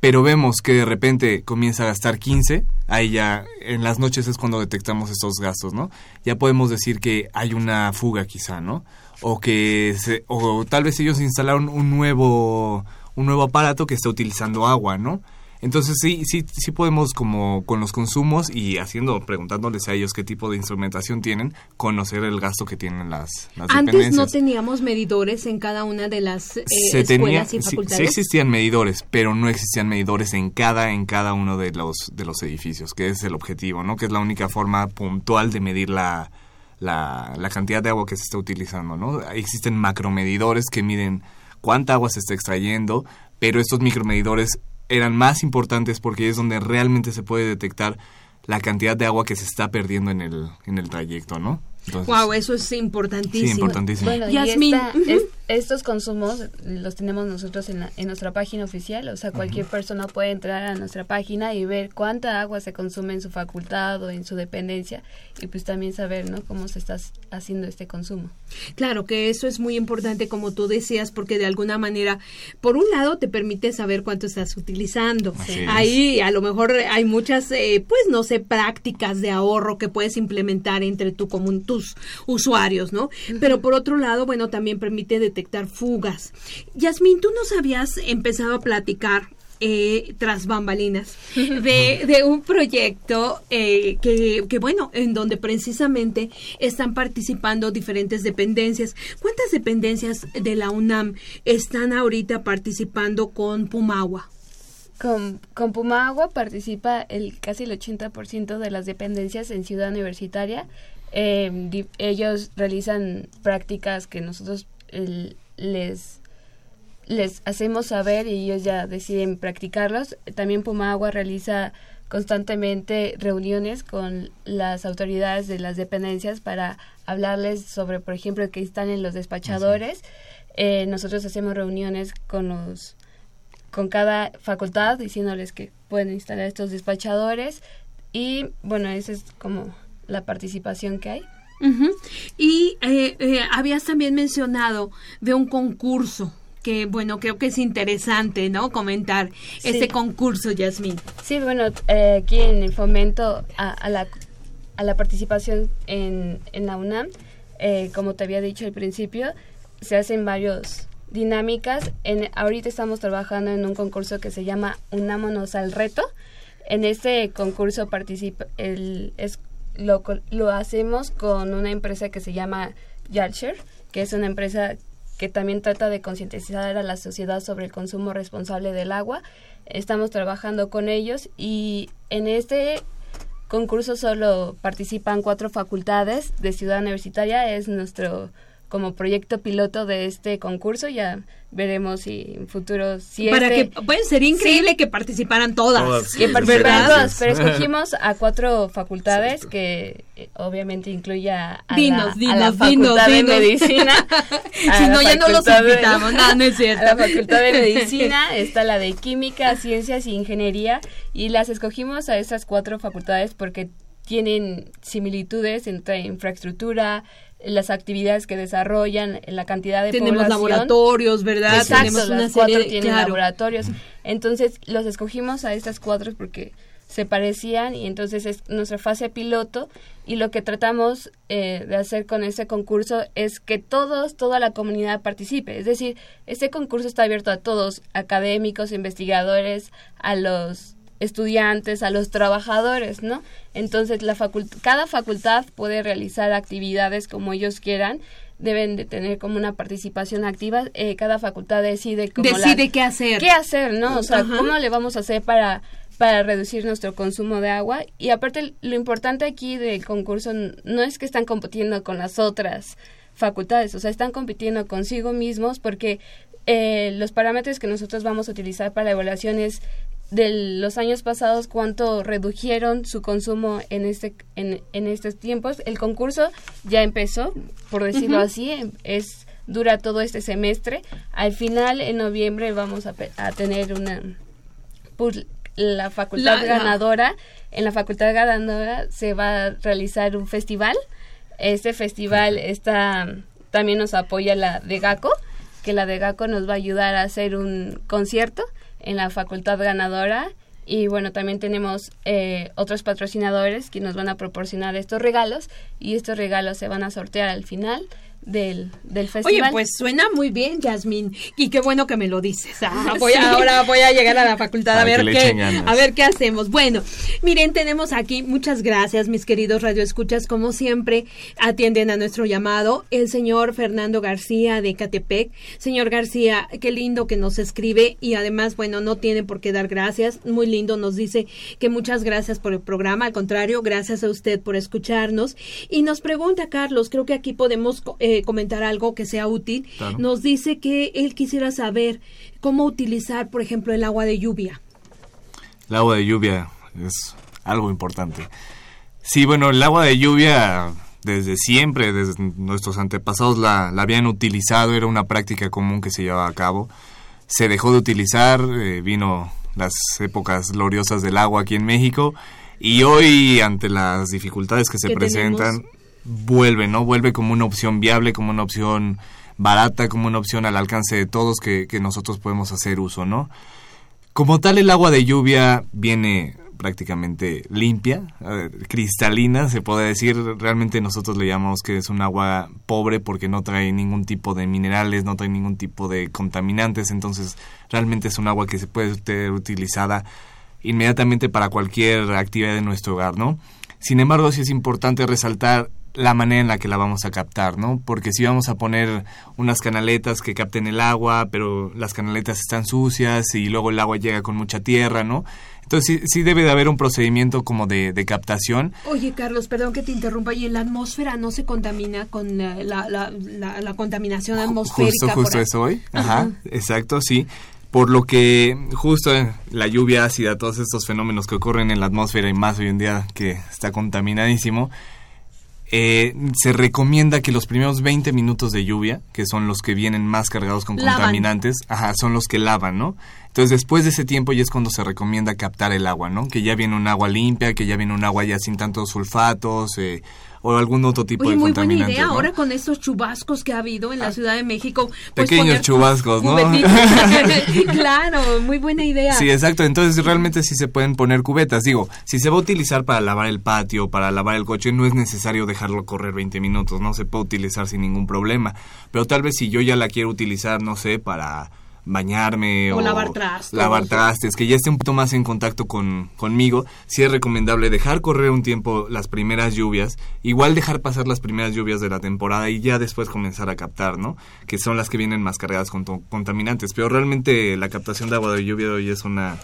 pero vemos que de repente comienza a gastar 15, ahí ya en las noches es cuando detectamos estos gastos, ¿no? Ya podemos decir que hay una fuga quizá, ¿no? O que se, o tal vez ellos instalaron un nuevo un nuevo aparato que está utilizando agua, ¿no? Entonces sí, sí, sí podemos como con los consumos y haciendo, preguntándoles a ellos qué tipo de instrumentación tienen, conocer el gasto que tienen las, las Antes no teníamos medidores en cada una de las eh, se tenía, escuelas y sí, facultades. sí existían medidores, pero no existían medidores en cada, en cada uno de los, de los edificios, que es el objetivo, ¿no? Que es la única forma puntual de medir la, la, la cantidad de agua que se está utilizando, ¿no? Existen macromedidores que miden cuánta agua se está extrayendo, pero estos micromedidores eran más importantes porque es donde realmente se puede detectar la cantidad de agua que se está perdiendo en el, en el trayecto, ¿no? Entonces, Wow, eso es importantísimo. sí, importantísimo. Bueno, Yasmín, y esta- ujú. es- estos consumos los tenemos nosotros en, la- en nuestra página oficial, o sea, cualquier persona puede entrar a nuestra página y ver cuánta agua se consume en su facultad o en su dependencia y pues también saber, ¿no?, cómo se está haciendo este consumo. Claro que eso es muy importante, como tú decías, porque de alguna manera, por un lado, te permite saber cuánto estás utilizando. Ahí a lo mejor hay muchas, eh, pues no sé, prácticas de ahorro que puedes implementar entre tu comun- tus usuarios, ¿no? Pero por otro lado, bueno, también permite detectar fugas. Yasmín, tú nos habías empezado a platicar eh, tras bambalinas de, de un proyecto eh, que, que, bueno, en donde precisamente están participando diferentes dependencias. ¿Cuántas dependencias de la UNAM están ahorita participando con Pumagua? Con, con Puma Agua participa el casi el 80% de las dependencias en Ciudad Universitaria. Eh, ellos realizan prácticas que nosotros el- les les hacemos saber y ellos ya deciden practicarlos. También Puma Agua realiza constantemente reuniones con las autoridades de las dependencias para hablarles sobre, por ejemplo, que instalen los despachadores. Eh, nosotros hacemos reuniones con los con cada facultad diciéndoles que pueden instalar estos despachadores y bueno, esa es como la participación que hay. Y eh, eh, habías también mencionado de un concurso que, bueno, creo que es interesante, ¿no? Comentar Sí. este concurso, Yasmín. Sí, bueno, eh, aquí en el fomento a, a la, a la participación en, en la UNAM, eh, como te había dicho al principio, se hacen varios dinámicas. En, ahorita estamos trabajando en un concurso que se llama Unámonos al Reto. En este concurso participa el, es, lo, lo hacemos con una empresa que se llama Yalshare, que es una empresa que también trata de concientizar a la sociedad sobre el consumo responsable del agua. Estamos trabajando con ellos y en este concurso solo participan cuatro facultades de Ciudad Universitaria, es nuestro como proyecto piloto de este concurso. Ya veremos si en futuro si Para este- que puede ser increíble que participaran todas. Todas, que participaran ¿verdad? todas, pero escogimos a cuatro facultades que eh, obviamente incluye a, Dinos, la, a dinos, la Facultad dinos. de Medicina. Si la no, ya no los Facultad de- invitamos. No, no es cierto. a la Facultad de Medicina, está la de Química, Ciencias y Ingeniería, y las escogimos a esas cuatro facultades porque tienen similitudes entre infraestructura, las actividades que desarrollan, la cantidad de Tenemos población. laboratorios, ¿verdad? Exacto, Tenemos una las serie cuatro de tienen claro. laboratorios. Entonces, los escogimos a estas cuatro porque se parecían y entonces es nuestra fase piloto y lo que tratamos eh, de hacer con este concurso es que todos, toda la comunidad participe. Es decir, este concurso está abierto a todos, académicos, investigadores, a los estudiantes, a los trabajadores, ¿no? Entonces, la facult cada facultad puede realizar actividades como ellos quieran, deben de tener como una participación activa, eh, cada facultad decide como la- Decide qué hacer. qué hacer, ¿no? O sea, Ajá. ¿cómo le vamos a hacer para, para reducir nuestro consumo de agua? Y aparte, lo importante aquí del concurso no es que están compitiendo con las otras facultades, o sea, están compitiendo consigo mismos porque eh, los parámetros que nosotros vamos a utilizar para la evaluación es de los años pasados cuánto redujeron su consumo en este en, en estos tiempos. El concurso ya empezó por decirlo así em- es dura todo este semestre. Al final en noviembre vamos a, a tener una pues, la facultad La- ganadora. En la facultad ganadora se va a realizar un festival. Este festival está también nos apoya la de GACO que la de GACO nos va a ayudar a hacer un concierto en la facultad ganadora. Y bueno también tenemos eh, otros patrocinadores que nos van a proporcionar estos regalos y estos regalos se van a sortear al final del, del Oye, festival pues suena muy bien, Yasmín. Y qué bueno que me lo dices. Ah, voy a- Ahora voy a llegar a la facultad a ver qué, a ver qué hacemos. Bueno, miren, tenemos aquí, muchas gracias, mis queridos radioescuchas. Como siempre, atienden a nuestro llamado el señor Fernando García de Catepec. Señor García, qué lindo que nos escribe y además, bueno, no tiene por qué dar gracias. Muy lindo, nos dice que muchas gracias por el programa. Al contrario, gracias a usted por escucharnos. Y nos pregunta, Carlos, creo que aquí podemos co- eh, comentar algo que sea útil. Claro. Nos dice que él quisiera saber cómo utilizar, por ejemplo, el agua de lluvia. El agua de lluvia es algo importante. Sí, bueno, el agua de lluvia desde siempre, desde nuestros antepasados la, la habían utilizado, era una práctica común que se llevaba a cabo. Se dejó de utilizar, eh, vino las épocas gloriosas del agua aquí en México y hoy ante las dificultades que se ¿Qué presentan, tenemos? Vuelve, ¿no? Vuelve como una opción viable, como una opción barata, como una opción al alcance de todos que, que nosotros podemos hacer uso, ¿no? Como tal, el agua de lluvia viene prácticamente limpia, eh, cristalina, se puede decir. Realmente nosotros le llamamos que es un agua pobre porque no trae ningún tipo de minerales, no trae ningún tipo de contaminantes. Entonces, realmente es un agua que se puede ser utilizada inmediatamente para cualquier actividad de nuestro hogar, ¿no? Sin embargo, sí es importante resaltar la manera en la que la vamos a captar, ¿no? Porque si vamos a poner unas canaletas que capten el agua, pero las canaletas están sucias y luego el agua llega con mucha tierra, ¿no? Entonces sí, sí debe de haber un procedimiento como de, de captación. Oye, Carlos, perdón que te interrumpa. ¿Y en la atmósfera no se contamina con la, la, la, la- la contaminación atmosférica? Justo, justo eso hoy. Ajá, exacto, sí. Por lo que justo la lluvia ácida, todos estos fenómenos que ocurren en la atmósfera y más hoy en día que está contaminadísimo, eh, se recomienda que los primeros 20 minutos de lluvia, que son los que vienen más cargados con Lavan. contaminantes, ajá, son los que lavan, ¿no? Entonces después de ese tiempo ya es cuando se recomienda captar el agua, ¿no? Que ya viene un agua limpia, que ya viene un agua ya sin tantos sulfatos eh, o algún otro tipo Oye, de muy buena idea. ¿no? Pues Ahora con estos chubascos que ha habido en la Ciudad de México. Pequeños poner chubascos, ¿no? claro, muy buena idea. Sí, exacto. Entonces realmente sí se pueden poner cubetas. Digo, si se va a utilizar para lavar el patio, para lavar el coche, no es necesario dejarlo correr 20 minutos, no se puede utilizar sin ningún problema. Pero tal vez si yo ya la quiero utilizar, no sé, para bañarme O o, lavar trastes. lavar trastes, que ya esté un poquito más en contacto con, conmigo, sí es recomendable dejar correr un tiempo las primeras lluvias, igual dejar pasar las primeras lluvias de la temporada y ya después comenzar a captar, ¿no? Que son las que vienen más cargadas con contaminantes, pero realmente la captación de agua de lluvia de hoy es una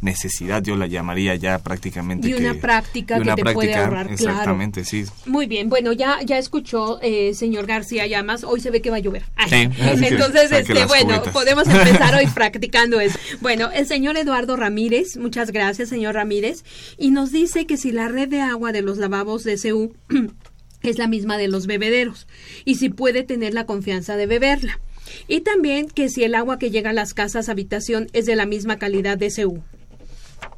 necesidad, yo la llamaría ya prácticamente. Y una práctica que te puede ahorrar, Exactamente, sí. Muy bien, bueno, ya, ya escuchó, eh, señor García Llamas, hoy se ve que va a llover. Sí, entonces, este, bueno, podemos empezar hoy practicando eso. Bueno, el señor Eduardo Ramírez, muchas gracias, señor Ramírez, y nos dice que si la red de agua de los lavabos de CU es la misma de los bebederos y si puede tener la confianza de beberla. Y también que si el agua que llega a las casas habitación es de la misma calidad de.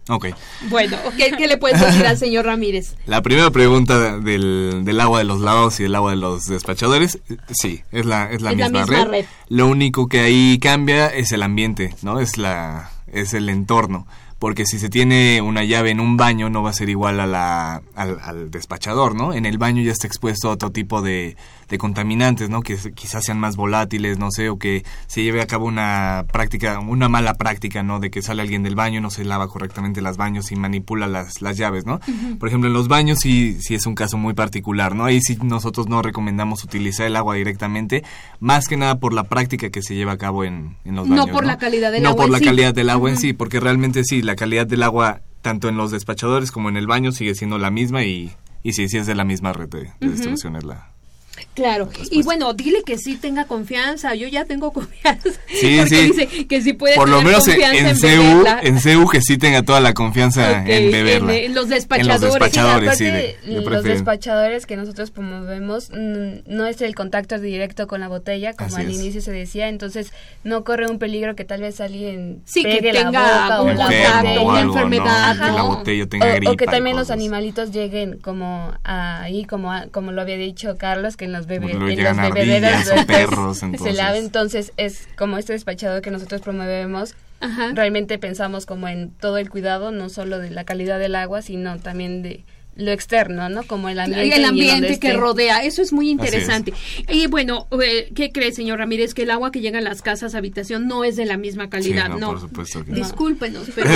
Ok. Bueno, ¿qué, le puedes decir al señor Ramírez? La primera pregunta del, del, agua de los lavados y del agua de los despachadores, sí, es la, es la, misma, red. Lo único que ahí cambia es el ambiente, ¿no? Es, la, es el entorno porque si se tiene una llave en un baño no va a ser igual a la, al, despachador, ¿no? En el baño ya está expuesto a otro tipo de, de, contaminantes, ¿no? Que quizás sean más volátiles, no sé, o que se lleve a cabo una práctica, una mala práctica, ¿no? De que sale alguien del baño, no se lava correctamente las baños y manipula las, las llaves, ¿no? Por ejemplo, en los baños sí, sí es un caso muy particular, ¿no? Ahí sí nosotros no recomendamos utilizar el agua directamente, más que nada por la práctica que se lleva a cabo en, en los baños. No por la calidad del agua. No por la calidad del agua en sí, porque realmente sí, la calidad del agua tanto en los despachadores como en el baño sigue siendo la misma y, y sí, sí es de la misma red de, distribución es la, Claro, y bueno, dile que sí tenga confianza, yo ya tengo confianza. Sí, porque dice que sí puede Por lo menos en, en, CEU, en CEU que sí tenga toda la confianza en beberla. En, los despachadores. En los despachadores, sí. los despachadores que nosotros promovemos mm, no es el contacto directo con la botella, como al inicio se decía, entonces no corre un peligro que tal vez alguien sí, que tenga un contacto, una enfermedad. que la botella tenga o, o que también los animalitos lleguen como ahí, como, como lo había dicho Carlos, que en los, bebés en los bebederos perros, se lava entonces es como este despachado que nosotros promovemos. Realmente pensamos como en todo el cuidado no solo de la calidad del agua sino también de lo externo, ¿no? Como el ambiente. El ambiente que rodea, eso es muy interesante. Y bueno, eh, ¿qué cree, señor Ramírez? Que el agua que llega a las casas, habitación, no es de la misma calidad, no, ¿no? Por supuesto que Discúlpenos, pero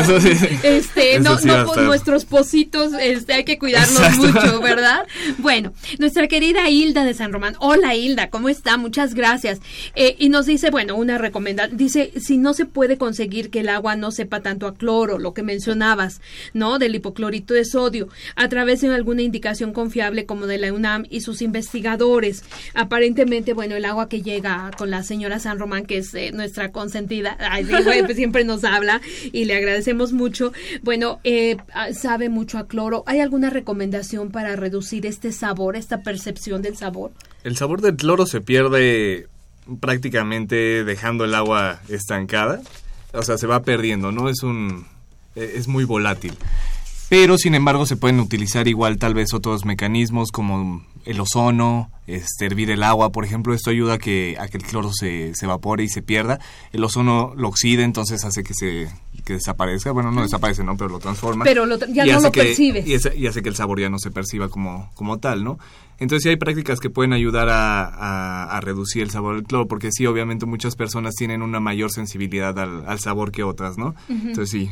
este, no, no nuestros pocitos, este, hay que cuidarlos mucho, ¿verdad? Bueno, nuestra querida Hilda de San Román. Hola, Hilda, ¿cómo está? Muchas gracias. Eh, y nos dice, bueno, una recomendación, dice, si no se puede conseguir que el agua no sepa tanto a cloro, lo que mencionabas, ¿no? Del hipoclorito de sodio, a través en alguna indicación confiable como de la UNAM y sus investigadores. Aparentemente, bueno, el agua que llega con la señora San Román, que es eh, nuestra consentida, pues siempre nos habla y le agradecemos mucho. Bueno, eh, ah, sabe mucho a cloro. ¿Hay alguna recomendación para reducir este sabor, esta percepción del sabor? El sabor del cloro se pierde prácticamente dejando el agua estancada. O sea, se va perdiendo, ¿no? Es un... E, es muy volátil pero sin embargo se pueden utilizar igual tal vez otros mecanismos como el ozono, este, hervir el agua, por ejemplo, esto ayuda a que, a que el cloro se, se evapore y se pierda. El ozono lo oxida, entonces hace que se que desaparezca. Bueno, no desaparece, ¿no? Pero lo transforma. Pero ya no lo percibes. Y, y, hace que el sabor ya no se perciba como, como tal, ¿no? Entonces sí hay prácticas que pueden ayudar a, a, reducir el sabor del cloro, porque sí, obviamente muchas personas tienen una mayor sensibilidad al, al sabor que otras, ¿no? Entonces sí,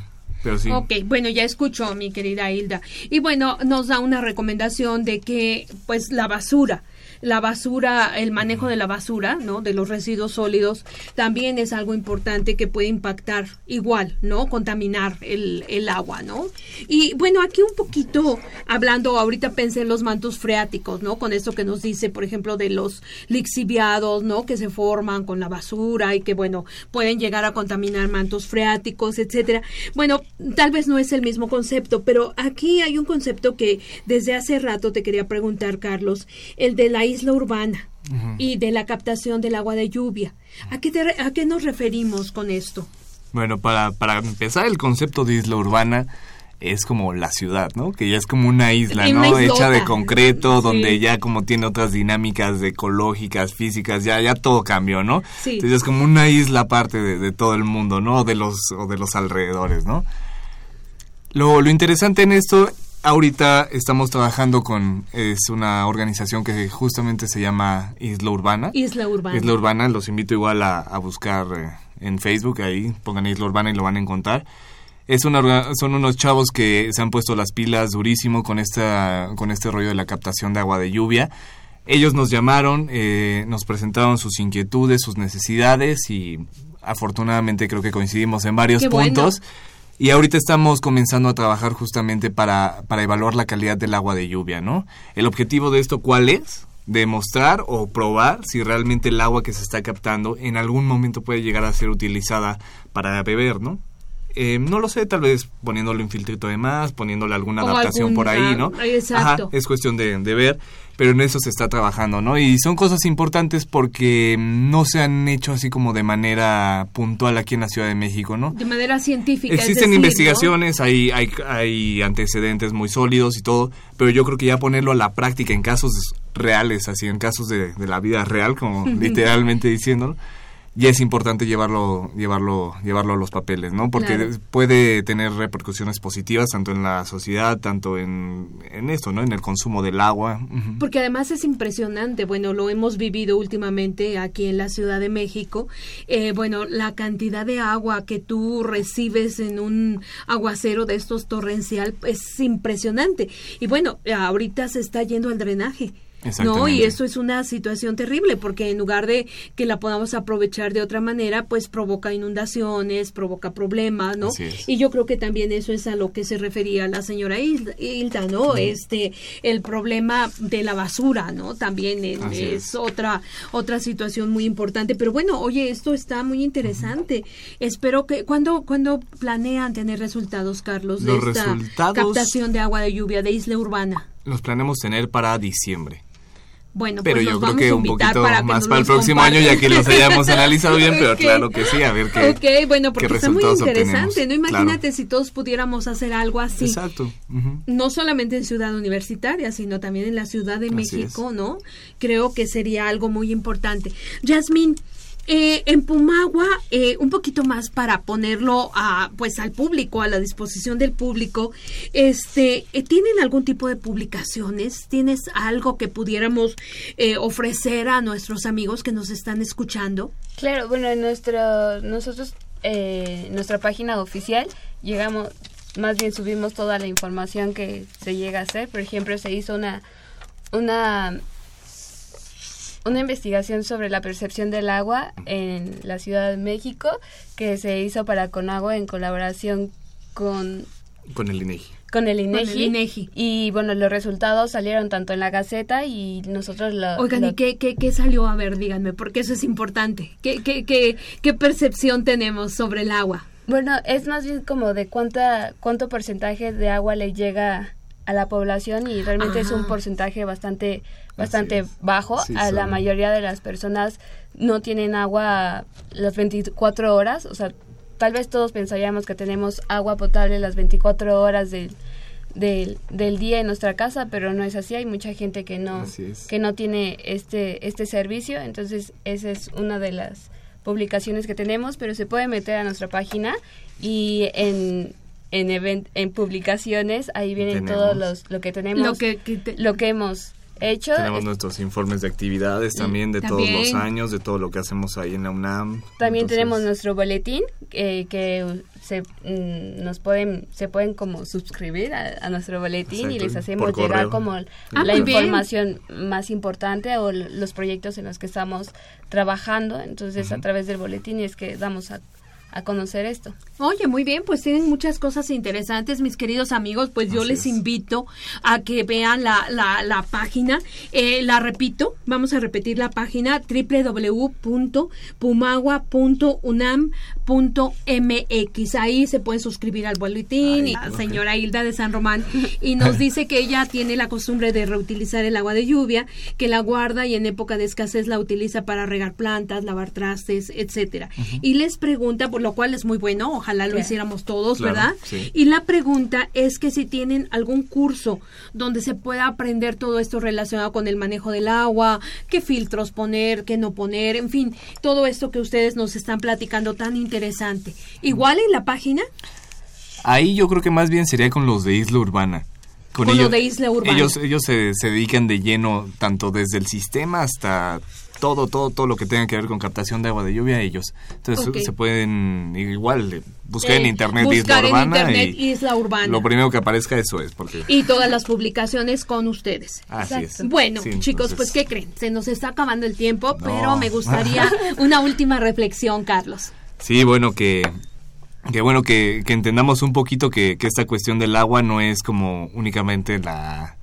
Ok, bueno, ya escuchó mi querida Hilda. Y bueno, nos da una recomendación de que pues la basura la basura, el manejo de la basura, ¿no? De los residuos sólidos, también es algo importante que puede impactar igual, ¿no? Contaminar el, el agua, ¿no? Y bueno, aquí un poquito hablando, ahorita pensé en los mantos freáticos, ¿no? Con esto que nos dice, por ejemplo, de los lixiviados, ¿no? Que se forman con la basura y que, bueno, pueden llegar a contaminar mantos freáticos, etcétera. Bueno, tal vez no es el mismo concepto, pero aquí hay un concepto que desde hace rato te quería preguntar, Carlos, el de la isla urbana y de la captación del agua de lluvia. ¿A qué, ¿A qué nos referimos con esto? Bueno, para, para empezar, el concepto de isla urbana es como la ciudad, ¿no? Que ya es como una isla, ¿no? Hecha de concreto, donde ya como tiene otras dinámicas ecológicas, físicas, ya ya todo cambió, ¿no? Entonces es como una isla aparte de, de, todo el mundo, ¿no? O de los, o de los alrededores, ¿no? Lo, lo interesante en esto Ahorita estamos trabajando con, es una organización que justamente se llama Isla Urbana. Isla Urbana. Isla Urbana, los invito igual a, buscar eh, en Facebook, ahí pongan Isla Urbana y lo van a encontrar. Es una, son unos chavos que se han puesto las pilas durísimo con, esta, con este rollo de la captación de agua de lluvia. Ellos nos llamaron, eh, nos presentaron sus inquietudes, sus necesidades y afortunadamente creo que coincidimos en varios puntos. Y ahorita estamos comenzando a trabajar justamente para, para evaluar la calidad del agua de lluvia, ¿no? El objetivo de esto, ¿cuál es? demostrar o probar si realmente el agua que se está captando en algún momento puede llegar a ser utilizada para beber, ¿no? Eh, no lo sé, tal vez poniéndole un filtrito de más, poniéndole alguna adaptación por ahí, ¿no? Exacto. es cuestión de, ver, pero en eso se está trabajando, ¿no? Y son cosas importantes porque no se han hecho así como de manera puntual aquí en la Ciudad de México, ¿no? De manera científica. Existen investigaciones, hay, hay, hay antecedentes muy sólidos y todo, pero yo creo que ya ponerlo a la práctica en casos reales, así en casos de, de la vida real, como literalmente diciéndolo, ya es importante llevarlo llevarlo llevarlo a los papeles no porque puede tener repercusiones positivas tanto en la sociedad tanto en, en esto no en el consumo del agua. Porque además es impresionante bueno lo hemos vivido últimamente aquí en la Ciudad de México eh, bueno la cantidad de agua que tú recibes en un aguacero de estos torrencial es impresionante. Y bueno ahorita se está yendo al drenaje no, y eso es una situación terrible porque en lugar de que la podamos aprovechar de otra manera, pues provoca inundaciones, provoca problemas, ¿no? Y yo creo que también eso es a lo que se refería la señora Hilda, ¿no? Este el problema de la basura, ¿no? También es, otra otra situación muy importante, pero bueno, oye, esto está muy interesante. Espero que cuando cuando planean tener resultados, Carlos, de esta captación de agua de lluvia de Isla Urbana. Los planeamos tener para diciembre. Bueno, pero pues yo creo que un poquito más para el próximo año ya que los hayamos analizado bien, pero claro que sí, a ver qué. Ok, bueno, porque está muy interesante, ¿no? Imagínate si todos pudiéramos hacer algo así. Exacto. No solamente en Ciudad Universitaria, sino también en la Ciudad de México, ¿no? Creo que sería algo muy importante. Yasmín, eh, en Pumagua, eh, un poquito más para ponerlo a, pues al público, a la disposición del público, este, eh, ¿tienen algún tipo de publicaciones? ¿Tienes algo que pudiéramos ofrecer a nuestros amigos que nos están escuchando? Claro, bueno, en nuestro, nosotros, nuestra página oficial, llegamos, más bien subimos toda la información que se llega a hacer. Por ejemplo, se hizo una, una una investigación sobre la percepción del agua en la Ciudad de México que se hizo para Conagua en colaboración con con el INEGI. Con el INEGI. INEGI. Y bueno, los resultados salieron tanto en la Gaceta y nosotros lo... Oigan, ¿y qué, qué, qué, salió? A ver, díganme, porque eso es importante. ¿Qué, qué, qué, qué percepción tenemos sobre el agua? Bueno, es más bien como de cuánta, cuánto porcentaje de agua le llega a la población y realmente es un porcentaje bastante bastante bajo. a la mayoría de las personas no tienen agua las 24 horas, o sea, tal vez todos pensaríamos que tenemos agua potable las 24 horas del, del, día en nuestra casa, pero no es así. Hay mucha gente que no, que no tiene este, este servicio, entonces esa es una de las publicaciones que tenemos, pero se puede meter a nuestra página y en en, en publicaciones ahí vienen todos los lo que tenemos lo que, lo que hemos hecho. Tenemos nuestros informes de actividades también de todos los años, de todo lo que hacemos ahí en la UNAM. También tenemos nuestro boletín eh, que se mm, nos pueden se pueden como suscribir a, nuestro boletín y les hacemos llegar como ah, la información más importante o los proyectos en los que estamos trabajando. Entonces, a través del boletín es que damos a a conocer esto. Oye, muy bien, pues tienen muchas cosas interesantes, mis queridos amigos, pues yo les invito a que vean la, la, la página. Eh, la repito, vamos a repetir la página www.pumagua.unam.mx. Ahí se pueden suscribir al boletín y la señora Hilda de San Román y nos dice que ella tiene la costumbre de reutilizar el agua de lluvia, que la guarda y en época de escasez la utiliza para regar plantas, lavar trastes, etcétera. Y les pregunta, lo cual es muy bueno, ojalá lo hiciéramos todos, ¿verdad? Y la pregunta es que si tienen algún curso donde se pueda aprender todo esto relacionado con el manejo del agua, qué filtros poner, qué no poner, en fin, todo esto que ustedes nos están platicando tan interesante. Igual en la página. Ahí yo creo que más bien sería con los de Isla Urbana. Con, ellos, de Isla Urbana. Ellos, ellos se, se dedican de lleno tanto desde el sistema hasta todo, todo, todo lo que tenga que ver con captación de agua de lluvia ellos. Entonces se pueden igual eh, buscar en internet Isla Urbana y Isla Urbana. Lo primero que aparezca eso es porque y todas las publicaciones con ustedes. Así es. Bueno, chicos, pues qué creen, se nos está acabando el tiempo, pero me gustaría una última reflexión, Carlos. Sí, bueno que que bueno, que, que entendamos un poquito que, que esta cuestión del agua no es como únicamente la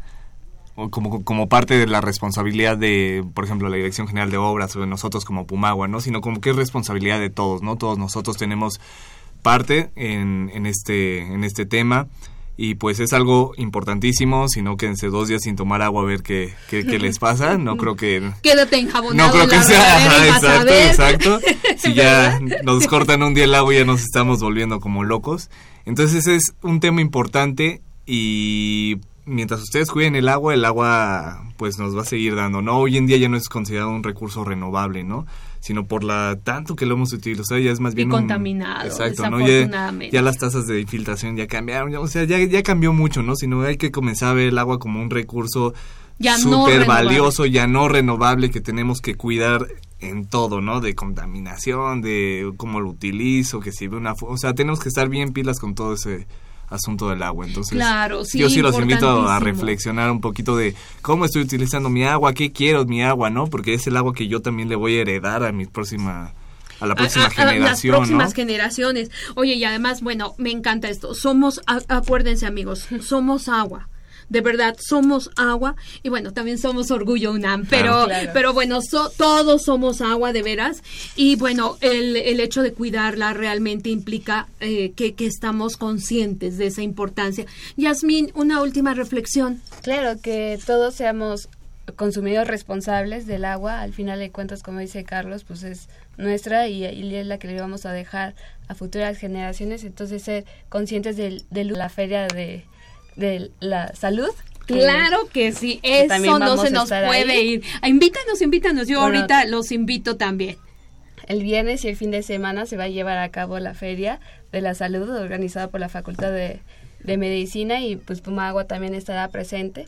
como, como parte de la responsabilidad de, por ejemplo, la Dirección General de Obras o de nosotros como Pumagua, ¿no? Sino como que es responsabilidad de todos, ¿no? Todos nosotros tenemos parte en, en, este, en este tema y pues es algo importantísimo, si no quédense dos días sin tomar agua a ver qué, qué, les pasa, no creo que... Quédate enjabonado No creo que sea, exacto, exacto. Si ya nos cortan un día el agua ya nos estamos volviendo como locos. Entonces es un tema importante y mientras ustedes cuiden el agua, el agua pues nos va a seguir dando, ¿no? Hoy en día ya no es considerado un recurso renovable, ¿no? Sino por la tanto que lo hemos utilizado, ya es más bien... Y contaminado, exacto, ¿no? Ya, las tasas de infiltración ya cambiaron, o sea, ya, ya cambió mucho, ¿no? Sino hay que comenzar a ver el agua como un recurso súper valioso, ya no renovable, que tenemos que cuidar en todo, ¿no? De contaminación, de cómo lo utilizo, que si ve una... O sea, tenemos que estar bien pilas con todo ese asunto del agua. Entonces, claro, sí, yo sí los invito a reflexionar un poquito de cómo estoy utilizando mi agua, qué quiero mi agua, ¿no? Porque es el agua que yo también le voy a heredar a mi próxima a la próxima generación. A las próximas generaciones. Oye, y además, bueno, me encanta esto. Somos, acuérdense amigos, somos agua de verdad somos agua y bueno, también somos orgullo UNAM, pero, pero bueno, todos somos agua de veras y bueno, el, el hecho de cuidarla realmente implica eh, que, que estamos conscientes de esa importancia. Yasmín, una última reflexión. Claro, que todos seamos consumidores responsables del agua, al final de cuentas, como dice Carlos, pues es nuestra y, es la que le vamos a dejar a futuras generaciones, entonces ser conscientes de la feria de de la salud. Claro que sí, eso no se nos puede ir. Ah, invítanos, invítanos, yo ahorita los invito también. El viernes y el fin de semana se va a llevar a cabo la Feria de la Salud organizada por la Facultad de, de Medicina y pues Pumagua también estará presente.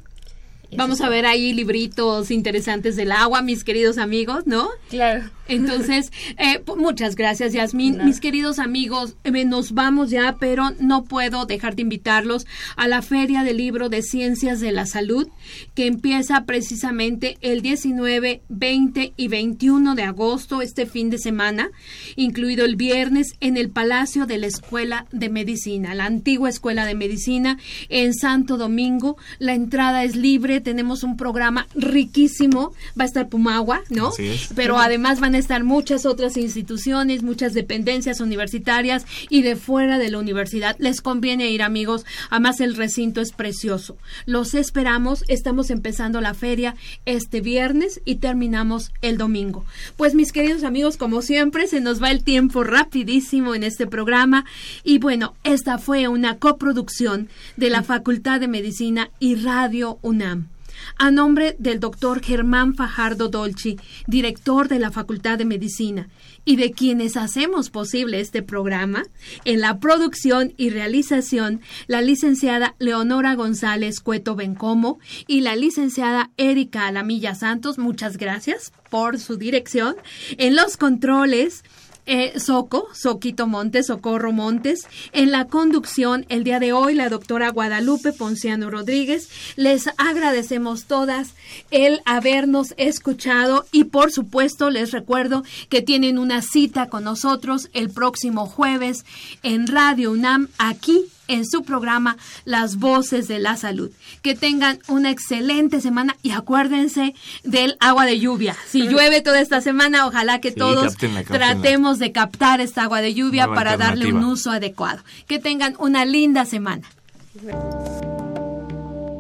Vamos a ver ahí libritos interesantes del agua, mis queridos amigos, ¿no? Claro. Entonces, eh, muchas gracias, Yasmín. Mis queridos amigos, eh, nos vamos ya, pero no puedo dejar de invitarlos a la Feria del Libro de Ciencias de la Salud, que empieza precisamente el 19, 20 y 21 de agosto, este fin de semana, incluido el viernes, en el Palacio de la Escuela de Medicina, la antigua Escuela de Medicina en Santo Domingo. La entrada es libre, tenemos un programa riquísimo, va a estar Pumagua, ¿no? Pero además van a estar muchas otras instituciones, muchas dependencias universitarias y de fuera de la universidad. Les conviene ir, amigos. Además, el recinto es precioso. Los esperamos. Estamos empezando la feria este viernes y terminamos el domingo. Pues, mis queridos amigos, como siempre, se nos va el tiempo rapidísimo en este programa. Y bueno, esta fue una coproducción de la Facultad de Medicina y Radio UNAM a nombre del doctor Germán Fajardo Dolci, director de la Facultad de Medicina, y de quienes hacemos posible este programa, en la producción y realización, la licenciada Leonora González Cueto Bencomo y la licenciada Erika Alamilla Santos, muchas gracias por su dirección. En los controles, eh, Soco, Soquito Montes, Socorro Montes. En la conducción, el día de hoy, la doctora Guadalupe Ponciano Rodríguez. Les agradecemos todas el habernos escuchado y, por supuesto, les recuerdo que tienen una cita con nosotros el próximo jueves en Radio UNAM, aquí en su programa Las Voces de la Salud. Que tengan una excelente semana y acuérdense del agua de lluvia. Si llueve toda esta semana, ojalá que todos tratemos de captar esta agua de lluvia para darle un uso adecuado. Que tengan una linda semana.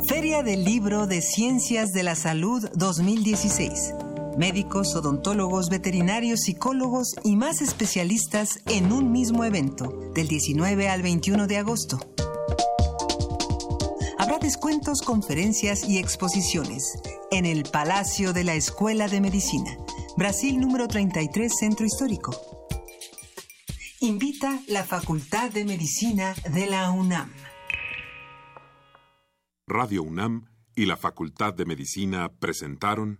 Feria del Libro de Ciencias de la Salud 2016 médicos, odontólogos, veterinarios, psicólogos y más especialistas en un mismo evento, del 19 al 21 de agosto. Habrá descuentos, conferencias y exposiciones en el Palacio de la Escuela de Medicina, Brasil número 33, Centro Histórico. Invita la Facultad de Medicina de la UNAM. Radio UNAM y la Facultad de Medicina presentaron